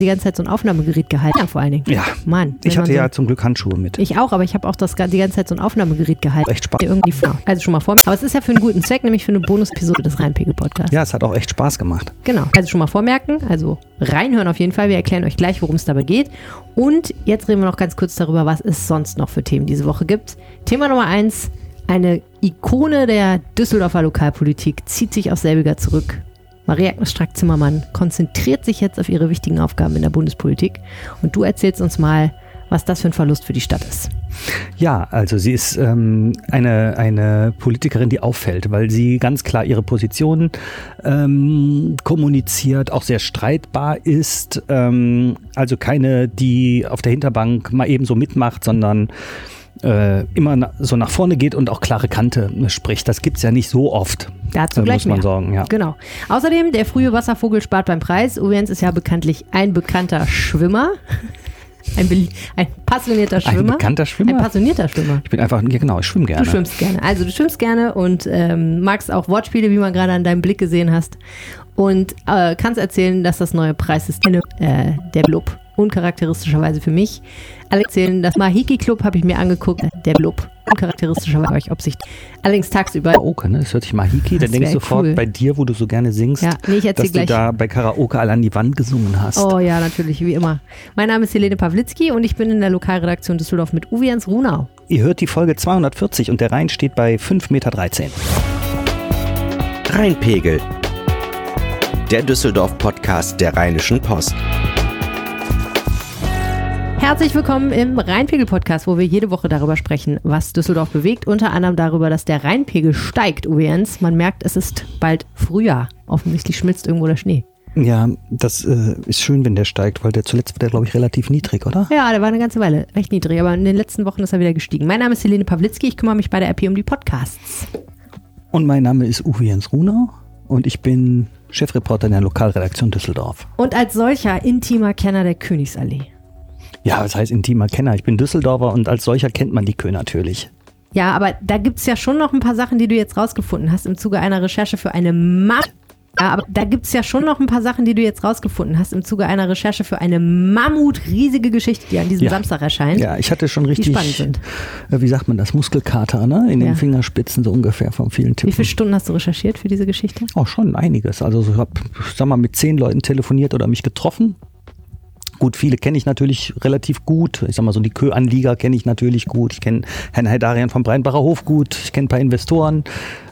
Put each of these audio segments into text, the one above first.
die ganze Zeit so ein Aufnahmegerät gehalten, ja, vor allen Dingen. Ja. Mann. Ich hatte man ja zum Glück Handschuhe mit. ich auch, aber ich habe auch das, die ganze Zeit so ein Aufnahmegerät gehalten. Echt Spaß. Irgendwie, also schon mal vor. Aber es ist ja für einen guten Zweck, nämlich für eine Bonus-Episode des Rheinpegel-Podcasts. Ja, es hat auch echt Spaß gemacht. Genau. Also schon mal vormerken, also reinhören auf jeden Fall. Wir erklären euch gleich, worum es dabei geht. Und jetzt reden wir noch ganz kurz darüber, was es sonst noch für Themen diese Woche gibt. Thema Nummer eins. Eine Ikone der Düsseldorfer Lokalpolitik zieht sich aus selbiger zurück. Maria-Agnes Strack-Zimmermann konzentriert sich jetzt auf ihre wichtigen Aufgaben in der Bundespolitik. Und du erzählst uns mal, was das für ein Verlust für die Stadt ist. Ja, also sie ist ähm, eine, eine Politikerin, die auffällt, weil sie ganz klar ihre Position ähm, kommuniziert, auch sehr streitbar ist. Ähm, also keine, die auf der Hinterbank mal eben so mitmacht, sondern äh, immer na, so nach vorne geht und auch klare Kante spricht. Das gibt's ja nicht so oft. Dazu äh, gleich muss man mehr. sagen, ja. Genau. Außerdem, der frühe Wasservogel spart beim Preis. Uwens ist ja bekanntlich ein bekannter Schwimmer. Ein, ein passionierter Ein Schwimmer. bekannter Schwimmer? Ein passionierter Schwimmer. Ich bin einfach, ja genau, ich schwimme gerne. Du schwimmst gerne. Also du schwimmst gerne und ähm, magst auch Wortspiele, wie man gerade an deinem Blick gesehen hast. Und äh, kannst erzählen, dass das neue Preissystem äh, der Blub uncharakteristischerweise für mich. Alle erzählen, das Mahiki Club habe ich mir angeguckt. Der Blub uncharakteristischerweise euch Obsicht. Allerdings tagsüber. Karaoke, ne? Das hört sich Mahiki, dann denkst du sofort cool. bei dir, wo du so gerne singst, Ja, nee, dass du da bei Karaoke alle an die Wand gesungen hast. Oh ja, natürlich, wie immer. Mein Name ist Helene Pawlitzki und ich bin in der Lokalredaktion Düsseldorf mit Uwe Jens Runau. Ihr hört die Folge 240 und der Rhein steht bei 5,13 Meter. Rheinpegel. Der Düsseldorf-Podcast der Rheinischen Post. Herzlich willkommen im Rheinpegel-Podcast, wo wir jede Woche darüber sprechen, was Düsseldorf bewegt. Unter anderem darüber, dass der Rheinpegel steigt, Uwe Jens. Man merkt, es ist bald Frühjahr. Offensichtlich schmilzt irgendwo der Schnee. Ja, das äh, ist schön, wenn der steigt, weil der zuletzt war der, glaube ich, relativ niedrig, oder? Ja, der war eine ganze Weile recht niedrig, aber in den letzten Wochen ist er wieder gestiegen. Mein Name ist Helene Pawlitzki, ich kümmere mich bei der RP um die Podcasts. Und mein Name ist Uwe Jens Runau und ich bin Chefreporter in der Lokalredaktion Düsseldorf. Und als solcher intimer Kenner der Königsallee. Ja, das heißt intimer Kenner. Ich bin Düsseldorfer und als solcher kennt man die Kö natürlich. Ja, aber da gibt's ja schon noch ein paar Sachen, die du jetzt rausgefunden hast im Zuge einer Recherche für eine Ma ja, aber da gibt's ja schon noch ein paar Sachen, die du jetzt rausgefunden hast im Zuge einer Recherche für eine Mammut-riesige Geschichte, die an diesem Ja. Samstag erscheint. Ja, ich hatte schon richtig, äh, wie sagt man das, Muskelkater, ne? In Ja. den Fingerspitzen so ungefähr von vielen Wie Tippen. viele Stunden hast du recherchiert für diese Geschichte? Oh, schon einiges. Also ich habe, sag mal, mit zehn Leuten telefoniert oder mich getroffen. Gut, viele kenne ich natürlich relativ gut. Ich sag mal so, die Kö-Anlieger kenne ich natürlich gut. Ich kenne Herrn Heidarian vom Breinbacher Hof gut. Ich kenne ein paar Investoren.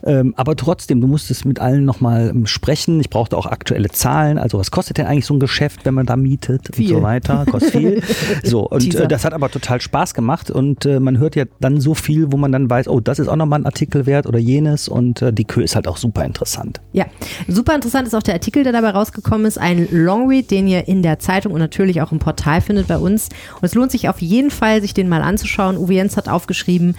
Ähm, aber trotzdem, du musstest mit allen nochmal ähm, sprechen. Ich brauchte auch aktuelle Zahlen. Also was kostet denn eigentlich so ein Geschäft, wenn man da mietet Viel. und so weiter? Kostet viel. So, und äh, das hat aber total Spaß gemacht. Und äh, man hört ja dann so viel, wo man dann weiß, oh, das ist auch nochmal ein Artikel wert oder jenes. Und äh, die Kö ist halt auch super interessant. Ja, super interessant ist auch der Artikel, der dabei rausgekommen ist. Ein Longread, den ihr in der Zeitung und natürlich auch im Portal findet bei uns. Und es lohnt sich auf jeden Fall, sich den mal anzuschauen. Uwe Jens hat aufgeschrieben,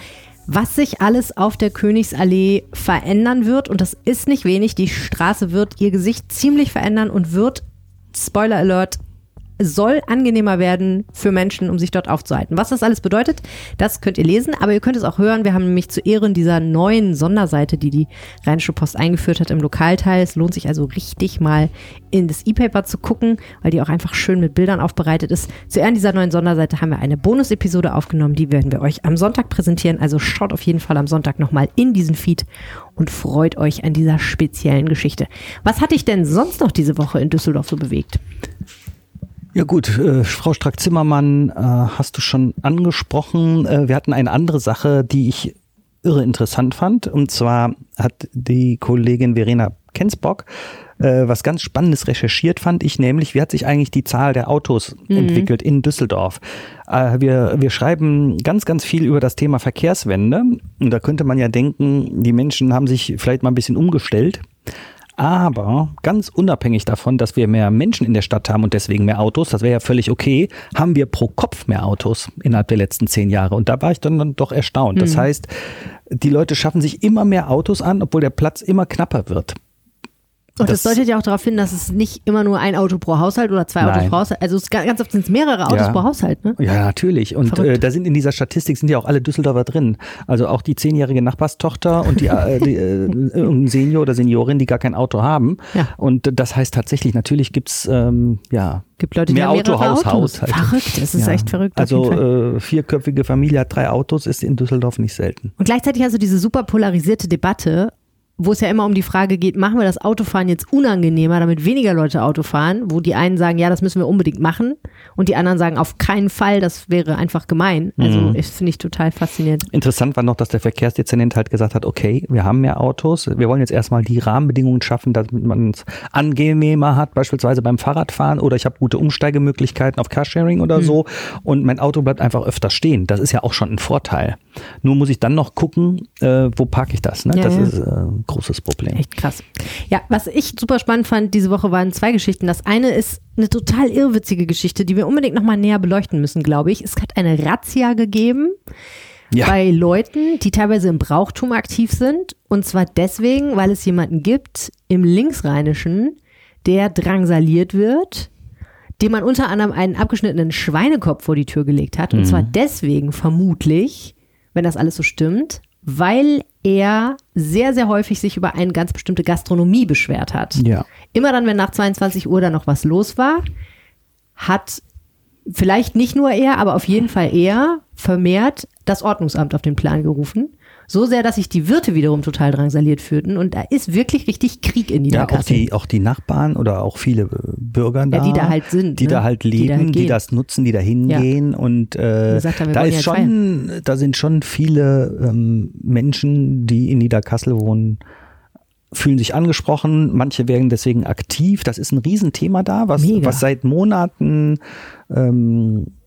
was sich alles auf der Königsallee verändern wird. Und das ist nicht wenig. Die Straße wird ihr Gesicht ziemlich verändern und wird, Spoiler Alert, soll angenehmer werden für Menschen, um sich dort aufzuhalten. Was das alles bedeutet, das könnt ihr lesen, aber ihr könnt es auch hören. Wir haben nämlich zu Ehren dieser neuen Sonderseite, die die Rheinische Post eingeführt hat im Lokalteil. Es lohnt sich also richtig mal in das E-Paper zu gucken, weil die auch einfach schön mit Bildern aufbereitet ist. Zu Ehren dieser neuen Sonderseite haben wir eine Bonus-Episode aufgenommen, die werden wir euch am Sonntag präsentieren. Also schaut auf jeden Fall am Sonntag nochmal in diesen Feed und freut euch an dieser speziellen Geschichte. Was hat dich denn sonst noch diese Woche in Düsseldorf so bewegt? Ja gut, äh, Frau Strack-Zimmermann äh, hast du schon angesprochen. Äh, wir hatten eine andere Sache, die ich irre interessant fand. Und zwar hat die Kollegin Verena Kensbock äh, was ganz Spannendes recherchiert, fand ich, nämlich wie hat sich eigentlich die Zahl der Autos entwickelt in Düsseldorf. Äh, wir, wir schreiben ganz, ganz viel über das Thema Verkehrswende. Und da könnte man ja denken, die Menschen haben sich vielleicht mal ein bisschen umgestellt. Aber ganz unabhängig davon, dass wir mehr Menschen in der Stadt haben und deswegen mehr Autos, das wäre ja völlig okay, haben wir pro Kopf mehr Autos innerhalb der letzten zehn Jahre. Und da war ich dann, doch erstaunt. Das heißt, die Leute schaffen sich immer mehr Autos an, obwohl der Platz immer knapper wird. Und das, das, deutet ja auch darauf hin, dass es nicht immer nur ein Auto pro Haushalt oder zwei Nein. Autos pro Haushalt, also ganz oft sind es mehrere Autos ja. pro Haushalt, ne? Ja, natürlich. Und äh, da sind in dieser Statistik sind ja auch alle Düsseldorfer drin. Also auch die zehnjährige Nachbarstochter und die, äh, die äh, Senior oder Seniorin, die gar kein Auto haben. Ja. Und das heißt tatsächlich, natürlich gibt's ähm, ja gibt Leute, die mehr haben Autohaus, Autos. Verrückt, das ist ja. echt verrückt. Also äh, vierköpfige Familie hat drei Autos, ist in Düsseldorf nicht selten. Und gleichzeitig also diese super polarisierte Debatte wo es ja immer um die Frage geht, machen wir das Autofahren jetzt unangenehmer, damit weniger Leute Auto fahren, wo die einen sagen, ja, das müssen wir unbedingt machen und die anderen sagen, auf keinen Fall, das wäre einfach gemein. Also mhm. das finde ich total faszinierend. Interessant war noch, dass der Verkehrsdezernent halt gesagt hat, okay, wir haben mehr Autos, wir wollen jetzt erstmal die Rahmenbedingungen schaffen, damit man es angenehmer hat, beispielsweise beim Fahrradfahren oder ich habe gute Umsteigemöglichkeiten auf Carsharing oder mhm. so und mein Auto bleibt einfach öfter stehen. Das ist ja auch schon ein Vorteil. Nur muss ich dann noch gucken, äh, wo parke ich das. Ne? Ja, das ja. ist äh, großes Problem. Echt krass. Ja, was ich super spannend fand diese Woche waren zwei Geschichten. Das eine ist eine total irrwitzige Geschichte, die wir unbedingt nochmal näher beleuchten müssen, glaube ich. Es hat eine Razzia gegeben. Ja. bei Leuten, die teilweise im Brauchtum aktiv sind. Und zwar deswegen, weil es jemanden gibt im Linksrheinischen, der drangsaliert wird, dem man unter anderem einen abgeschnittenen Schweinekopf vor die Tür gelegt hat. Und mhm. zwar deswegen vermutlich, wenn das alles so stimmt, weil er sehr, sehr häufig sich über eine ganz bestimmte Gastronomie beschwert hat. Ja. Immer dann, wenn nach 22 Uhr da noch was los war, hat vielleicht nicht nur er, aber auf jeden Fall er vermehrt das Ordnungsamt auf den Plan gerufen so sehr, dass sich die Wirte wiederum total drangsaliert fühlten. Und da ist wirklich richtig Krieg in Niederkassel. Ja, auch die, auch die Nachbarn oder auch viele äh, Bürger da, ja, die da halt sind, die ne? da halt leben, die, da halt die, das nutzen, die da hingehen. Ja. Und äh, haben, da ist schon, feiern. da sind schon viele ähm, Menschen, die in Niederkassel wohnen, fühlen sich angesprochen, manche werden deswegen aktiv. Das ist ein Riesenthema da, was, was seit Monaten ähm,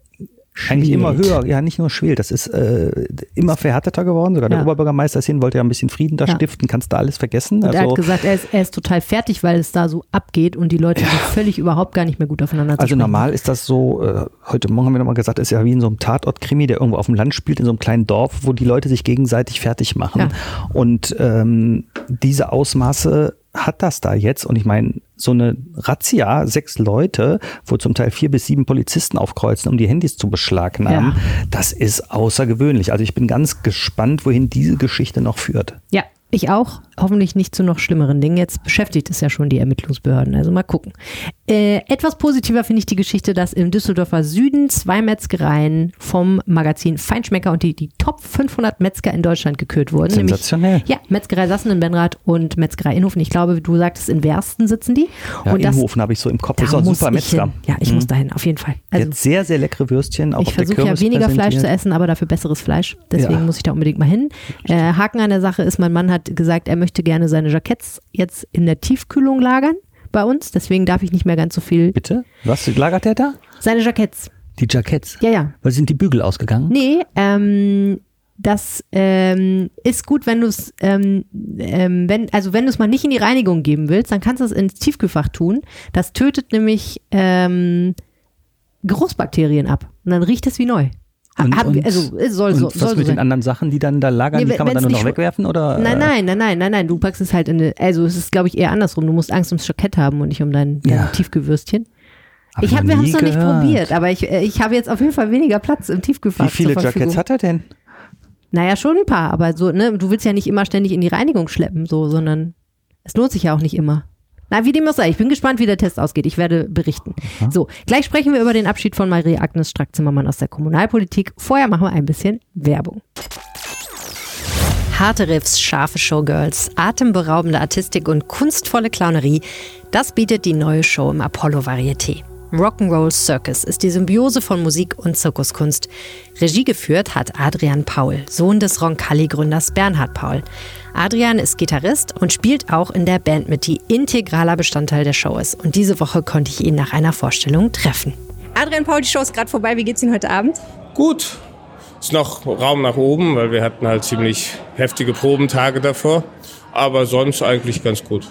eigentlich immer höher, ja nicht nur schwelt, das ist äh, immer verhärteter geworden. Sogar ja. der Oberbürgermeister ist hin, wollte ja ein bisschen Frieden da ja. stiften, kannst da alles vergessen. Und also, er hat gesagt, er ist, er ist total fertig, weil es da so abgeht und die Leute ja. sind völlig überhaupt gar nicht mehr gut aufeinander Also normal ist das so, äh, heute Morgen haben wir nochmal gesagt, ist ja wie in so einem Tatort-Krimi, der irgendwo auf dem Land spielt, in so einem kleinen Dorf, wo die Leute sich gegenseitig fertig machen. Und ähm, diese Ausmaße hat das da jetzt? Und ich meine, so eine Razzia, sechs Leute, wo zum Teil vier bis sieben Polizisten aufkreuzen, um die Handys zu beschlagnahmen, ja. das ist außergewöhnlich. Also ich bin ganz gespannt, wohin diese Geschichte noch führt. Ja, ich auch. Hoffentlich nicht zu noch schlimmeren Dingen. Jetzt beschäftigt es ja schon die Ermittlungsbehörden. Also mal gucken. Äh, etwas positiver finde ich die Geschichte, dass im Düsseldorfer Süden zwei Metzgereien vom Magazin Feinschmecker und die, die Top 500 Metzger in Deutschland gekürt wurden. Sensationell. Nämlich, ja, Metzgerei Sassen in Benrath und Metzgerei Inhofen. Ich glaube, du sagtest, in Wersten sitzen die. Ja, und Inhofen habe ich so im Kopf. Das ist auch ein super Metzger. Hin. Ja, ich mhm. muss dahin, auf jeden Fall. Also, Jetzt sehr, sehr leckere Würstchen. Auch ich versuche ja weniger Fleisch zu essen, aber dafür besseres Fleisch. Deswegen ja. muss ich da unbedingt mal hin. Äh, Haken an der Sache ist, mein Mann hat gesagt, er möchte gerne seine Jacketts jetzt in der Tiefkühlung lagern bei uns. Deswegen darf ich nicht mehr ganz so viel. Bitte? Was lagert er da? Seine Jacketts. Die Jacketts? Ja, ja. Weil sind die Bügel ausgegangen? Nee, ähm, das ähm, ist gut, wenn du es, ähm, ähm, wenn, also wenn du es mal nicht in die Reinigung geben willst, dann kannst du es ins Tiefkühlfach tun. Das tötet nämlich ähm, Geruchsbakterien ab und dann riecht es wie neu. Und, Hab, und, also soll so. was soll mit so den anderen Sachen, die dann da lagern, nee, die kann man dann nur noch wegwerfen oder? Nein, nein, nein, nein, nein, nein. Du packst es halt in eine, also es ist glaube ich eher andersrum. Du musst Angst ums Jackett haben und nicht um dein, dein ja. Tiefgewürstchen. Hab ich habe wir haben es noch nicht probiert, aber ich, äh, ich habe jetzt auf jeden Fall weniger Platz im Tiefkühlfach. Wie viele Jackets hat er denn? Naja, schon ein paar, aber so, ne, du willst ja nicht immer ständig in die Reinigung schleppen, so, sondern es lohnt sich ja auch nicht immer. Na, wie dem auch sei, ich bin gespannt, wie der Test ausgeht. Ich werde berichten. Aha. So, gleich sprechen wir über den Abschied von Marie-Agnes Strack-Zimmermann aus der Kommunalpolitik. Vorher machen wir ein bisschen Werbung. Harte Riffs, scharfe Showgirls, atemberaubende Artistik und kunstvolle Clownerie, das bietet die neue Show im Apollo Varieté. Rock'n'Roll Circus ist die Symbiose von Musik und Zirkuskunst. Regie geführt hat Adrian Paul, Sohn des Roncalli-Gründers Bernhard Paul. Adrian ist Gitarrist und spielt auch in der Band mit, die integraler Bestandteil der Show ist. Und diese Woche konnte ich ihn nach einer Vorstellung treffen. Adrian Paul, die Show ist gerade vorbei. Wie geht's Ihnen heute Abend? Gut. Ist noch Raum nach oben, weil wir hatten halt ziemlich heftige Probentage davor. Aber sonst eigentlich ganz gut.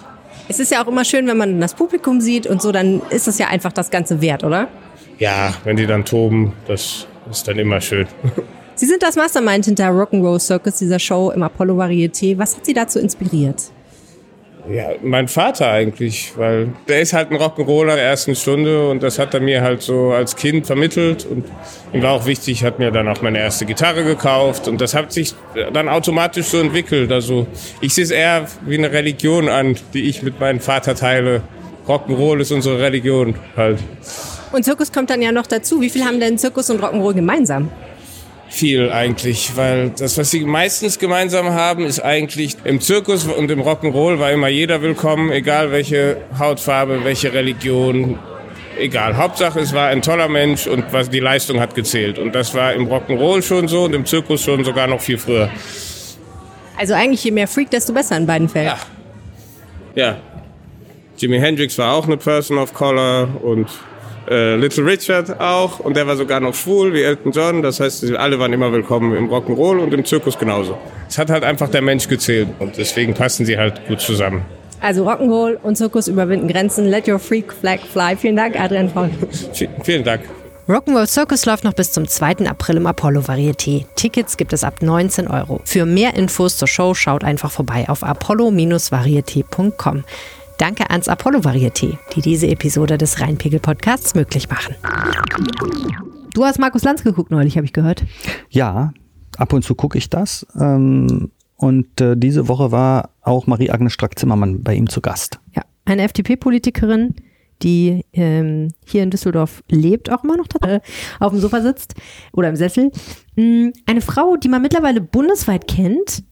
Es ist ja auch immer schön, wenn man das Publikum sieht und so, dann ist das ja einfach das Ganze wert, oder? Ja, wenn die dann toben, das ist dann immer schön. Sie sind das Mastermind hinter Rock'n'Roll Circus, dieser Show im Apollo Varieté. Was hat Sie dazu inspiriert? Ja, mein Vater eigentlich, weil der ist halt ein Rock'n'Roller der ersten Stunde und das hat er mir halt so als Kind vermittelt und ihm war auch wichtig, hat mir dann auch meine erste Gitarre gekauft und das hat sich dann automatisch so entwickelt. Also ich sehe es eher wie eine Religion an, die ich mit meinem Vater teile. Rock'n'Roll ist unsere Religion halt. Und Zirkus kommt dann ja noch dazu. Wie viel haben denn Zirkus und Rock'n'Roll gemeinsam? Viel eigentlich, weil das, was sie meistens gemeinsam haben, ist eigentlich im Zirkus und im Rock'n'Roll war immer jeder willkommen, egal welche Hautfarbe, welche Religion, egal. Hauptsache, es war ein toller Mensch und was die Leistung hat gezählt. Und das war im Rock'n'Roll schon so und im Zirkus schon sogar noch viel früher. Also eigentlich je mehr Freak, desto besser in beiden Fällen. Ja. ja. Jimi Hendrix war auch eine Person of Color und äh, Little Richard auch und der war sogar noch schwul wie Elton John. Das heißt, alle waren immer willkommen im Rock'n'Roll und im Zirkus genauso. Es hat halt einfach der Mensch gezählt und deswegen passen sie halt gut zusammen. Also Rock'n'Roll und Zirkus überwinden Grenzen. Let your freak flag fly. Vielen Dank, Adrian Paul. Vielen Dank. Rock'n'Roll Circus läuft noch bis zum 2. April im Apollo Varieté. Tickets gibt es ab 19 Euro. Für mehr Infos zur Show schaut einfach vorbei auf apollo-varieté.com. Danke ans Apollo Varieté, die diese Episode des Rheinpegel Podcasts möglich machen. Du hast Markus Lanz geguckt neulich, habe ich gehört. Ja, ab und zu gucke ich das. Ähm, und äh, diese Woche war auch Marie-Agnes Strack-Zimmermann bei ihm zu Gast. Ja, eine FDP-Politikerin, die ähm, hier in Düsseldorf lebt, auch immer noch äh, auf dem Sofa sitzt oder im Sessel. Mhm, eine Frau, die man mittlerweile bundesweit kennt,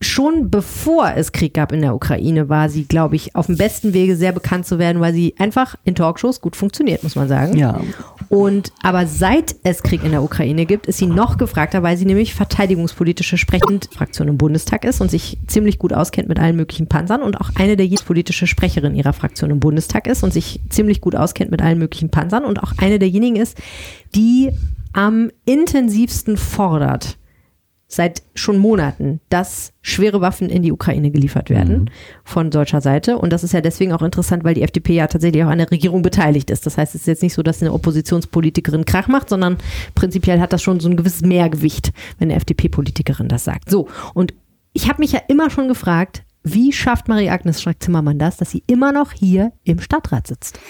schon bevor es Krieg gab in der Ukraine, war sie, glaube ich, auf dem besten Wege sehr bekannt zu werden, weil sie einfach in Talkshows gut funktioniert, muss man sagen. Ja. Und aber seit es Krieg in der Ukraine gibt, ist sie noch gefragter, weil sie nämlich verteidigungspolitische sprechend Fraktion im Bundestag ist und sich ziemlich gut auskennt mit allen möglichen Panzern und auch eine der politische Sprecherin ihrer Fraktion im Bundestag ist und sich ziemlich gut auskennt mit allen möglichen Panzern und auch eine derjenigen ist, die am intensivsten fordert, seit schon Monaten, dass schwere Waffen in die Ukraine geliefert werden mhm. von deutscher Seite. Und das ist ja deswegen auch interessant, weil die FDP ja tatsächlich auch an der Regierung beteiligt ist. Das heißt, es ist jetzt nicht so, dass eine Oppositionspolitikerin Krach macht, sondern prinzipiell hat das schon so ein gewisses Mehrgewicht, wenn eine FDP-Politikerin das sagt. So, und ich habe mich ja immer schon gefragt, wie schafft Marie-Agnes Strack-Zimmermann das, dass sie immer noch hier im Stadtrat sitzt?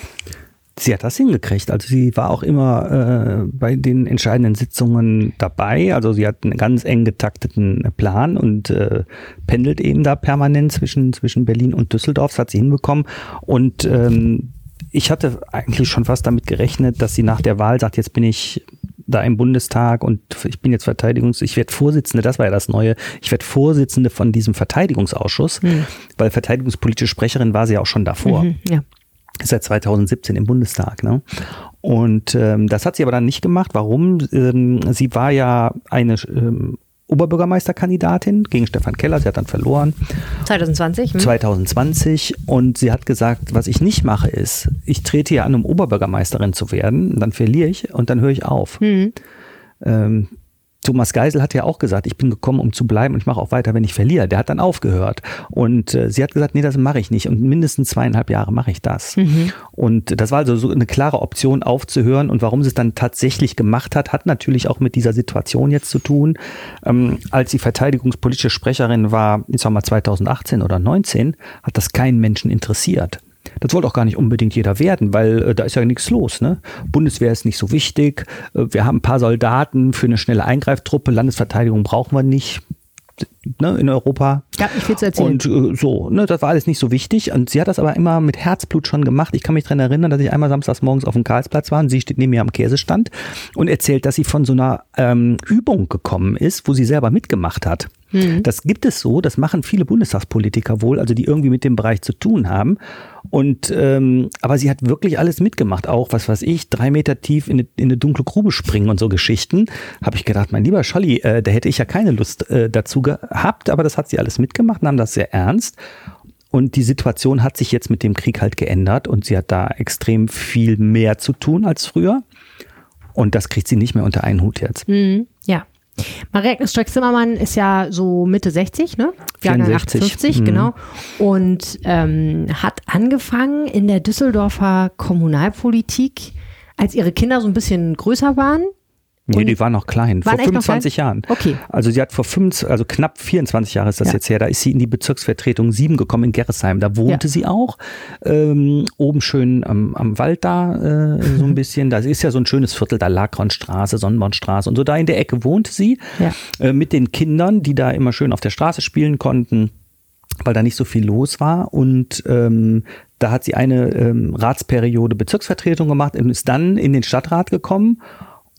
Sie hat das hingekriegt. Also sie war auch immer äh, bei den entscheidenden Sitzungen dabei. Also sie hat einen ganz eng getakteten Plan und äh, pendelt eben da permanent zwischen, zwischen Berlin und Düsseldorf. Das hat sie hinbekommen. Und ähm, ich hatte eigentlich schon fast damit gerechnet, dass sie nach der Wahl sagt, jetzt bin ich da im Bundestag und ich bin jetzt Verteidigungs, ich werde Vorsitzende, das war ja das Neue, ich werde Vorsitzende von diesem Verteidigungsausschuss, mhm. weil verteidigungspolitische Sprecherin war sie ja auch schon davor. Mhm, ja seit 2017 im Bundestag. Ne? Und ähm, das hat sie aber dann nicht gemacht. Warum? Ähm, sie war ja eine ähm, Oberbürgermeisterkandidatin gegen Stefan Keller. Sie hat dann verloren. 2020? Hm. 2020. Und sie hat gesagt, was ich nicht mache, ist, ich trete hier an, um Oberbürgermeisterin zu werden. Dann verliere ich und dann höre ich auf. Hm. Ähm, Thomas Geisel hat ja auch gesagt, ich bin gekommen, um zu bleiben und ich mache auch weiter, wenn ich verliere. Der hat dann aufgehört. Und äh, sie hat gesagt, nee, das mache ich nicht. Und mindestens zweieinhalb Jahre mache ich das. Mhm. Und das war also so eine klare Option aufzuhören. Und warum sie es dann tatsächlich gemacht hat, hat natürlich auch mit dieser Situation jetzt zu tun. Ähm, als sie verteidigungspolitische Sprecherin war, ich sag mal 2018 oder 19, hat das keinen Menschen interessiert. Das wollte auch gar nicht unbedingt jeder werden, weil äh, da ist ja nichts los. Ne? Bundeswehr ist nicht so wichtig. Äh, wir haben ein paar Soldaten für eine schnelle Eingreiftruppe. Landesverteidigung brauchen wir nicht. Ne, in Europa. Ja, ich will erzählen. Und äh, so, ne, das war alles nicht so wichtig. Und sie hat das aber immer mit Herzblut schon gemacht. Ich kann mich daran erinnern, dass ich einmal samstags morgens auf dem Karlsplatz war und sie steht neben mir am Käsestand und erzählt, dass sie von so einer ähm, Übung gekommen ist, wo sie selber mitgemacht hat. Mhm. Das gibt es so, das machen viele Bundestagspolitiker wohl, also die irgendwie mit dem Bereich zu tun haben. Und ähm, aber sie hat wirklich alles mitgemacht, auch was weiß ich, drei Meter tief in eine, in eine dunkle Grube springen und so Geschichten. Habe ich gedacht, mein lieber Scholli, äh, da hätte ich ja keine Lust äh, dazu gehabt, aber das hat sie alles mitgemacht, nahm das sehr ernst. Und die Situation hat sich jetzt mit dem Krieg halt geändert und sie hat da extrem viel mehr zu tun als früher. Und das kriegt sie nicht mehr unter einen Hut jetzt. Mhm, ja. Marie-Agnes Streck-Zimmermann ist ja so Mitte 60, ne? Jahrgang 58, mhm. genau. Und ähm, hat angefangen in der Düsseldorfer Kommunalpolitik, als ihre Kinder so ein bisschen größer waren, Nee, die war noch klein, vor echt noch 25 Jahren. Okay. Also sie hat vor 25, also knapp 24 Jahre ist das Ja. jetzt her, da ist sie in die Bezirksvertretung 7 gekommen in Gerresheim. Da wohnte Ja. sie auch, ähm, oben schön am, am Wald da äh, so ein bisschen. Da ist ja so ein schönes Viertel, da Lagronstraße, Sonnenbornstraße und so da in der Ecke wohnte sie Ja. äh, mit den Kindern, die da immer schön auf der Straße spielen konnten weil da nicht so viel los war. Und ähm, da hat sie eine ähm, Ratsperiode Bezirksvertretung gemacht und ist dann in den Stadtrat gekommen.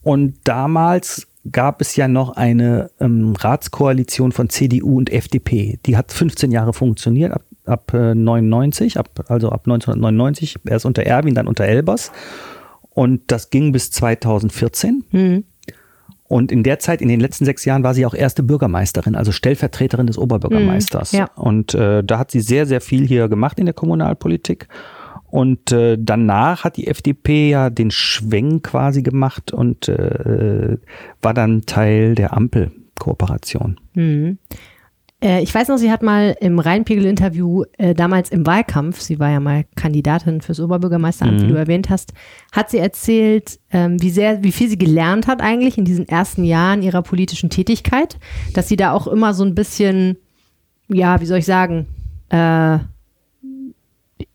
Und damals gab es ja noch eine ähm, Ratskoalition von CDU und FDP. Die hat 15 Jahre funktioniert, ab, ab äh, 99, ab, also ab 1999, erst unter Erwin, dann unter Elbers. Und das ging bis 2014. Mhm. Und in der Zeit, in den letzten sechs Jahren, war sie auch erste Bürgermeisterin, also Stellvertreterin des Oberbürgermeisters. Mhm, ja. Und äh, da hat sie sehr, sehr viel hier gemacht in der Kommunalpolitik. Und äh, danach hat die FDP ja den Schwenk quasi gemacht und äh, war dann Teil der Ampelkooperation. Mhm. Äh, ich weiß noch, sie hat mal im Rheinpegel-Interview äh, damals im Wahlkampf, sie war ja mal Kandidatin fürs Oberbürgermeisteramt, wie du erwähnt hast, hat sie erzählt, ähm, wie sehr, wie viel sie gelernt hat eigentlich in diesen ersten Jahren ihrer politischen Tätigkeit, dass sie da auch immer so ein bisschen, ja, wie soll ich sagen, äh,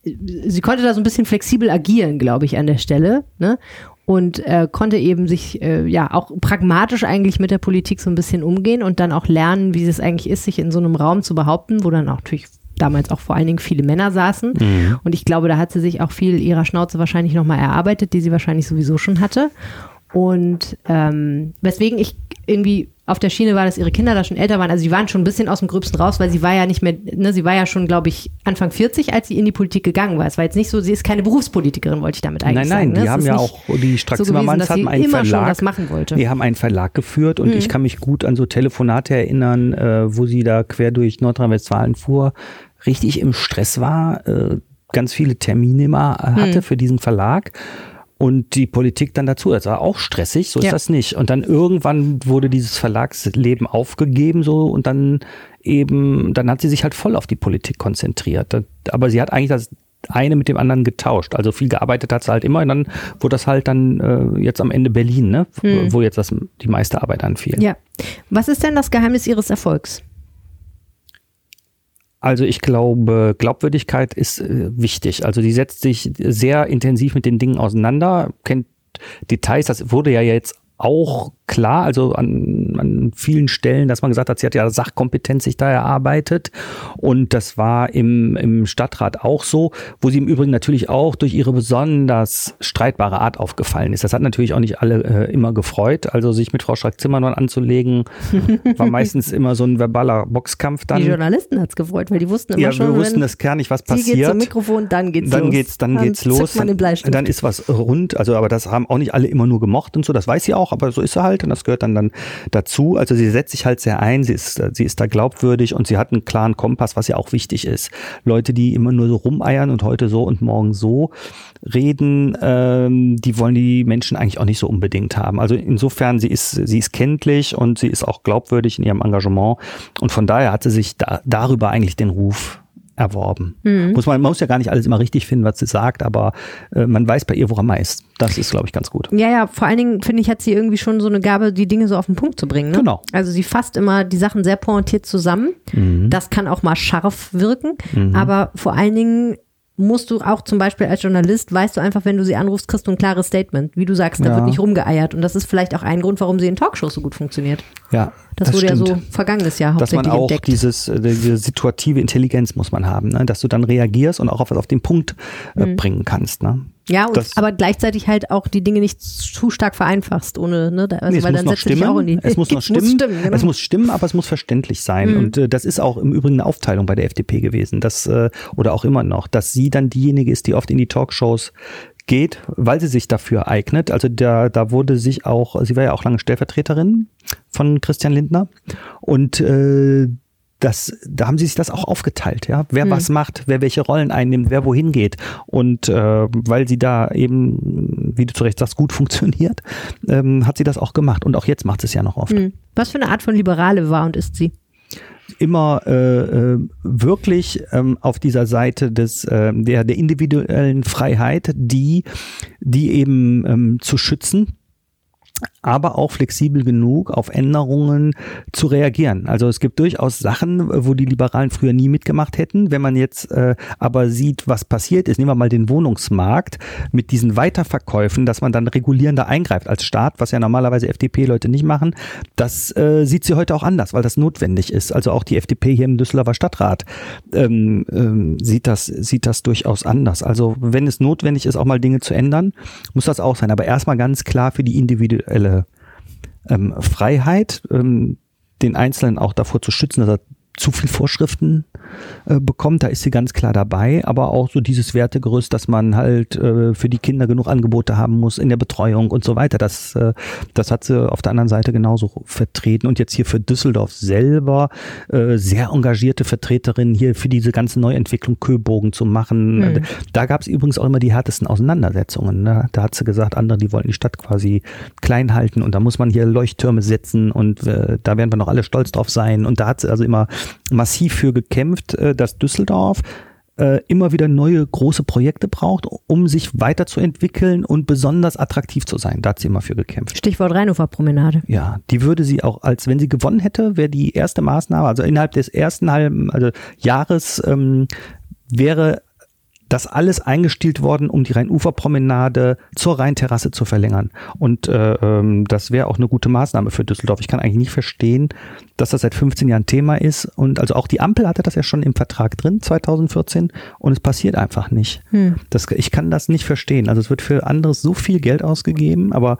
sie konnte da so ein bisschen flexibel agieren, glaube ich, an der Stelle. Ne? Und äh, konnte eben sich äh, ja auch pragmatisch eigentlich mit der Politik so ein bisschen umgehen und dann auch lernen, wie es eigentlich ist, sich in so einem Raum zu behaupten, wo dann auch natürlich damals auch vor allen Dingen viele Männer saßen. Und ich glaube, da hat sie sich auch viel ihrer Schnauze wahrscheinlich nochmal erarbeitet, die sie wahrscheinlich sowieso schon hatte. Und ähm, weswegen ich irgendwie auf der Schiene war, dass ihre Kinder da schon älter waren. Also sie waren schon ein bisschen aus dem Gröbsten raus, weil sie war ja nicht mehr, ne, sie war ja schon, glaube ich, Anfang 40, als sie in die Politik gegangen war. Es war jetzt nicht so, sie ist keine Berufspolitikerin, wollte ich damit eigentlich Nein, sagen. nein, ne? die Es haben ja auch, die Strack so gewesen, hatten einen immer schon Verlag. das machen wollte. Die haben einen Verlag geführt und Mhm. ich kann mich gut an so Telefonate erinnern, äh, wo sie da quer durch Nordrhein-Westfalen fuhr, richtig im Stress war, äh, ganz viele Termine immer äh, hatte Mhm. für diesen Verlag. Und die Politik dann dazu. Das war auch stressig, so ist Ja. das nicht. Und dann irgendwann wurde dieses Verlagsleben aufgegeben, so und dann eben, dann hat sie sich halt voll auf die Politik konzentriert. Aber sie hat eigentlich das eine mit dem anderen getauscht. Also viel gearbeitet hat sie halt immer und dann wurde das halt dann äh, jetzt am Ende Berlin, ne? Wo jetzt das, die meiste Arbeit anfiel. Ja. Was ist denn das Geheimnis ihres Erfolgs? Also ich glaube, Glaubwürdigkeit ist äh, wichtig. Also die setzt sich sehr intensiv mit den Dingen auseinander, kennt Details. Das wurde ja jetzt auch klar, also an, an vielen Stellen, dass man gesagt hat, sie hat ja Sachkompetenz sich da erarbeitet. Und das war im, im Stadtrat auch so, wo sie im Übrigen natürlich auch durch ihre besonders streitbare Art aufgefallen ist. Das hat natürlich auch nicht alle äh, immer gefreut. Also sich mit Frau Strack-Zimmermann anzulegen, war meistens immer so ein verbaler Boxkampf dann. Die Journalisten hat's gefreut, weil die wussten immer Ja, schon, wir wussten das kernig, was sie geht zum passiert. Mikrofon, dann geht's dann los. geht's, dann geht's zückt los. Dann ist was rund. Also, aber das haben auch nicht alle immer nur gemocht und so. Das weiß sie auch, aber so ist sie halt und das gehört dann dann dazu. Also sie setzt sich halt sehr ein. Sie ist, sie ist da glaubwürdig und sie hat einen klaren Kompass, was ja auch wichtig ist. Leute, die immer nur so rumeiern und heute so und morgen so reden, ähm, die wollen die Menschen eigentlich auch nicht so unbedingt haben. Also insofern, sie ist, sie ist kenntlich und sie ist auch glaubwürdig in ihrem Engagement und von daher hat sie sich da, darüber eigentlich den Ruf erworben. Muss man, man muss ja gar nicht alles immer richtig finden, was sie sagt, aber äh, man weiß bei ihr, woran man ist. Das ist, glaube ich, ganz gut. Ja, ja, vor allen Dingen finde ich, hat sie irgendwie schon so eine Gabe, die Dinge so auf den Punkt zu bringen. Ne? Genau. Also sie fasst immer die Sachen sehr pointiert zusammen. Mhm. Das kann auch mal scharf wirken, aber vor allen Dingen musst du auch zum Beispiel als Journalist, weißt du einfach, wenn du sie anrufst, kriegst du ein klares Statement. Wie du sagst, da Ja. wird nicht rumgeeiert. Und das ist vielleicht auch ein Grund, warum sie in Talkshows so gut funktioniert. Ja, Das, wurde ja so vergangenes Jahr dass man hauptsächlich auch entdeckt. dieses äh, diese situative Intelligenz muss man haben, ne? dass du dann reagierst und auch auf auf den Punkt äh, Mhm. bringen kannst. Ne? Ja, und, Das- aber gleichzeitig halt auch die Dinge nicht zu stark vereinfachst, ohne, ne, da- also, Nee, es weil muss dann setzt dich auch in stimmen. die, Es muss noch stimmen. genau. Mhm. Es muss stimmen, aber es muss verständlich sein. Und äh, das ist auch im Übrigen eine Aufteilung bei der FDP gewesen, dass äh, oder auch immer noch, dass sie dann diejenige ist, die oft in die Talkshows geht, weil sie sich dafür eignet. Also da, da wurde sich auch, sie war ja auch lange Stellvertreterin von Christian Lindner und äh, das, da haben sie sich das auch aufgeteilt, ja. Wer was macht, wer welche Rollen einnimmt, wer wohin geht. Und äh, weil sie da eben, wie du zu Recht sagst, gut funktioniert, ähm, hat sie das auch gemacht. Und auch jetzt macht sie es ja noch oft. Hm. Was für eine Art von Liberale war und ist sie? Immer äh, äh, wirklich ähm, auf dieser Seite des äh, der der individuellen Freiheit, die die eben ähm, zu schützen aber auch flexibel genug auf Änderungen zu reagieren. Also es gibt durchaus Sachen, wo die Liberalen früher nie mitgemacht hätten. Wenn man jetzt äh, aber sieht, was passiert ist, nehmen wir mal den Wohnungsmarkt mit diesen Weiterverkäufen, dass man dann regulierender eingreift als Staat, was ja normalerweise FDP-Leute nicht machen, das äh, sieht sie heute auch anders, weil das notwendig ist. Also auch die FDP hier im Düsseldorfer Stadtrat ähm, ähm, sieht das sieht das durchaus anders. Also wenn es notwendig ist, auch mal Dinge zu ändern, muss das auch sein. Aber erstmal ganz klar für die individuelle ähm, Freiheit, ähm, den Einzelnen auch davor zu schützen, dass er zu viel Vorschriften äh, bekommt, da ist sie ganz klar dabei, aber auch so dieses Wertegerüst, dass man halt äh, für die Kinder genug Angebote haben muss in der Betreuung und so weiter. Das, äh, das hat sie auf der anderen Seite genauso vertreten. Und jetzt hier für Düsseldorf selber äh, sehr engagierte Vertreterin hier für diese ganze Neuentwicklung Köbogen zu machen. Mhm. Da gab es übrigens auch immer die härtesten Auseinandersetzungen. Ne? Da hat sie gesagt, andere, die wollten die Stadt quasi klein halten und da muss man hier Leuchttürme setzen und äh, da werden wir noch alle stolz drauf sein. Und da hat sie also immer massiv für gekämpft, äh, dass Düsseldorf äh, immer wieder neue große Projekte braucht, um sich weiterzuentwickeln und besonders attraktiv zu sein. Da hat sie immer für gekämpft. Stichwort Rheinuferpromenade. Ja, die würde sie auch, als wenn sie gewonnen hätte, wäre die erste Maßnahme, also innerhalb des ersten halben also Jahres ähm, wäre das alles eingestielt worden, um die Rheinuferpromenade zur Rheinterrasse zu verlängern. Und äh, ähm, das wäre auch eine gute Maßnahme für Düsseldorf. Ich kann eigentlich nicht verstehen, dass das seit 15 Jahren Thema ist. Und also auch die Ampel hatte das ja schon im Vertrag drin, 2014, und es passiert einfach nicht. Hm. Das, ich kann das nicht verstehen. Also es wird für anderes so viel Geld ausgegeben, aber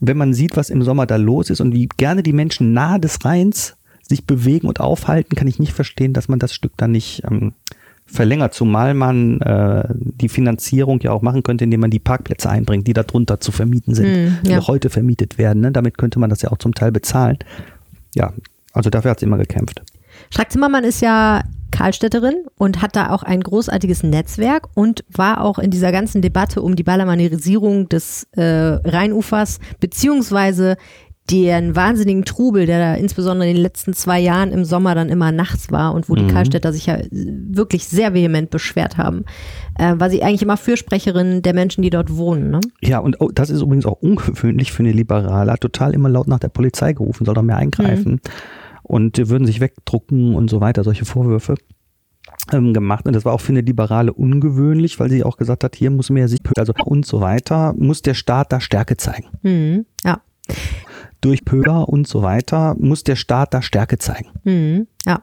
wenn man sieht, was im Sommer da los ist und wie gerne die Menschen nahe des Rheins sich bewegen und aufhalten, kann ich nicht verstehen, dass man das Stück dann nicht ähm, verlängert, zumal man äh, die Finanzierung ja auch machen könnte, indem man die Parkplätze einbringt, die darunter zu vermieten sind, mm, die auch heute vermietet werden. Ne? Damit könnte man das ja auch zum Teil bezahlen. Ja, also dafür hat sie immer gekämpft. Strack-Zimmermann ist ja Karlstädterin und hat da auch ein großartiges Netzwerk und war auch in dieser ganzen Debatte um die Ballermannisierung des äh, Rheinufers beziehungsweise den wahnsinnigen Trubel, der da insbesondere in den letzten zwei Jahren im Sommer dann immer nachts war und wo die mhm. Karlstädter sich ja wirklich sehr vehement beschwert haben, äh, war sie eigentlich immer Fürsprecherin der Menschen, die dort wohnen. Ne? Ja, und oh, das ist übrigens auch ungewöhnlich für eine Liberale, hat total immer laut nach der Polizei gerufen, soll doch mehr eingreifen. Mhm. Und würden sich wegdrucken und so weiter, solche Vorwürfe ähm, gemacht und das war auch für eine Liberale ungewöhnlich, weil sie auch gesagt hat, hier muss mehr sich also und so weiter, muss der Staat da Stärke zeigen. Mhm, ja durch Pöder und so weiter, muss der Staat da Stärke zeigen. Mhm, ja.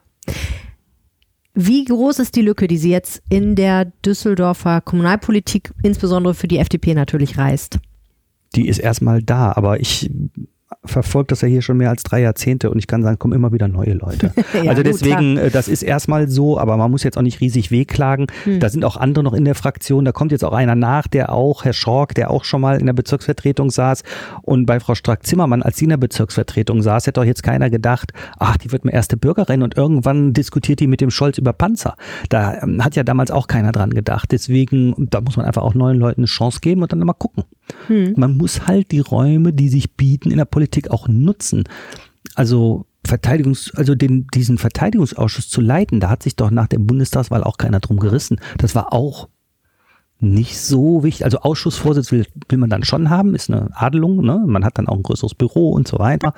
Wie groß ist die Lücke, die sie jetzt in der Düsseldorfer Kommunalpolitik, insbesondere für die FDP natürlich reißt? Die ist erstmal da, aber ich verfolgt das ja hier schon mehr als drei Jahrzehnte und ich kann sagen, kommen immer wieder neue Leute. ja, also deswegen, gut, äh, das ist erstmal so, aber man muss jetzt auch nicht riesig wehklagen. Hm. Da sind auch andere noch in der Fraktion. Da kommt jetzt auch einer nach, der auch, Herr Schork, der auch schon mal in der Bezirksvertretung saß. Und bei Frau Strack-Zimmermann, als sie in der Bezirksvertretung saß, hätte doch jetzt keiner gedacht, ach, die wird mir erste Bürgerin und irgendwann diskutiert die mit dem Scholz über Panzer. Da ähm, hat ja damals auch keiner dran gedacht. Deswegen, da muss man einfach auch neuen Leuten eine Chance geben und dann mal gucken. Hm. Man muss halt die Räume, die sich bieten in der Politik auch nutzen. Also Verteidigungs, also den, diesen Verteidigungsausschuss zu leiten, da hat sich doch nach der Bundestagswahl auch keiner drum gerissen. Das war auch nicht so wichtig. Also Ausschussvorsitz will, will man dann schon haben, ist eine Adelung, ne? Man hat dann auch ein größeres Büro und so weiter.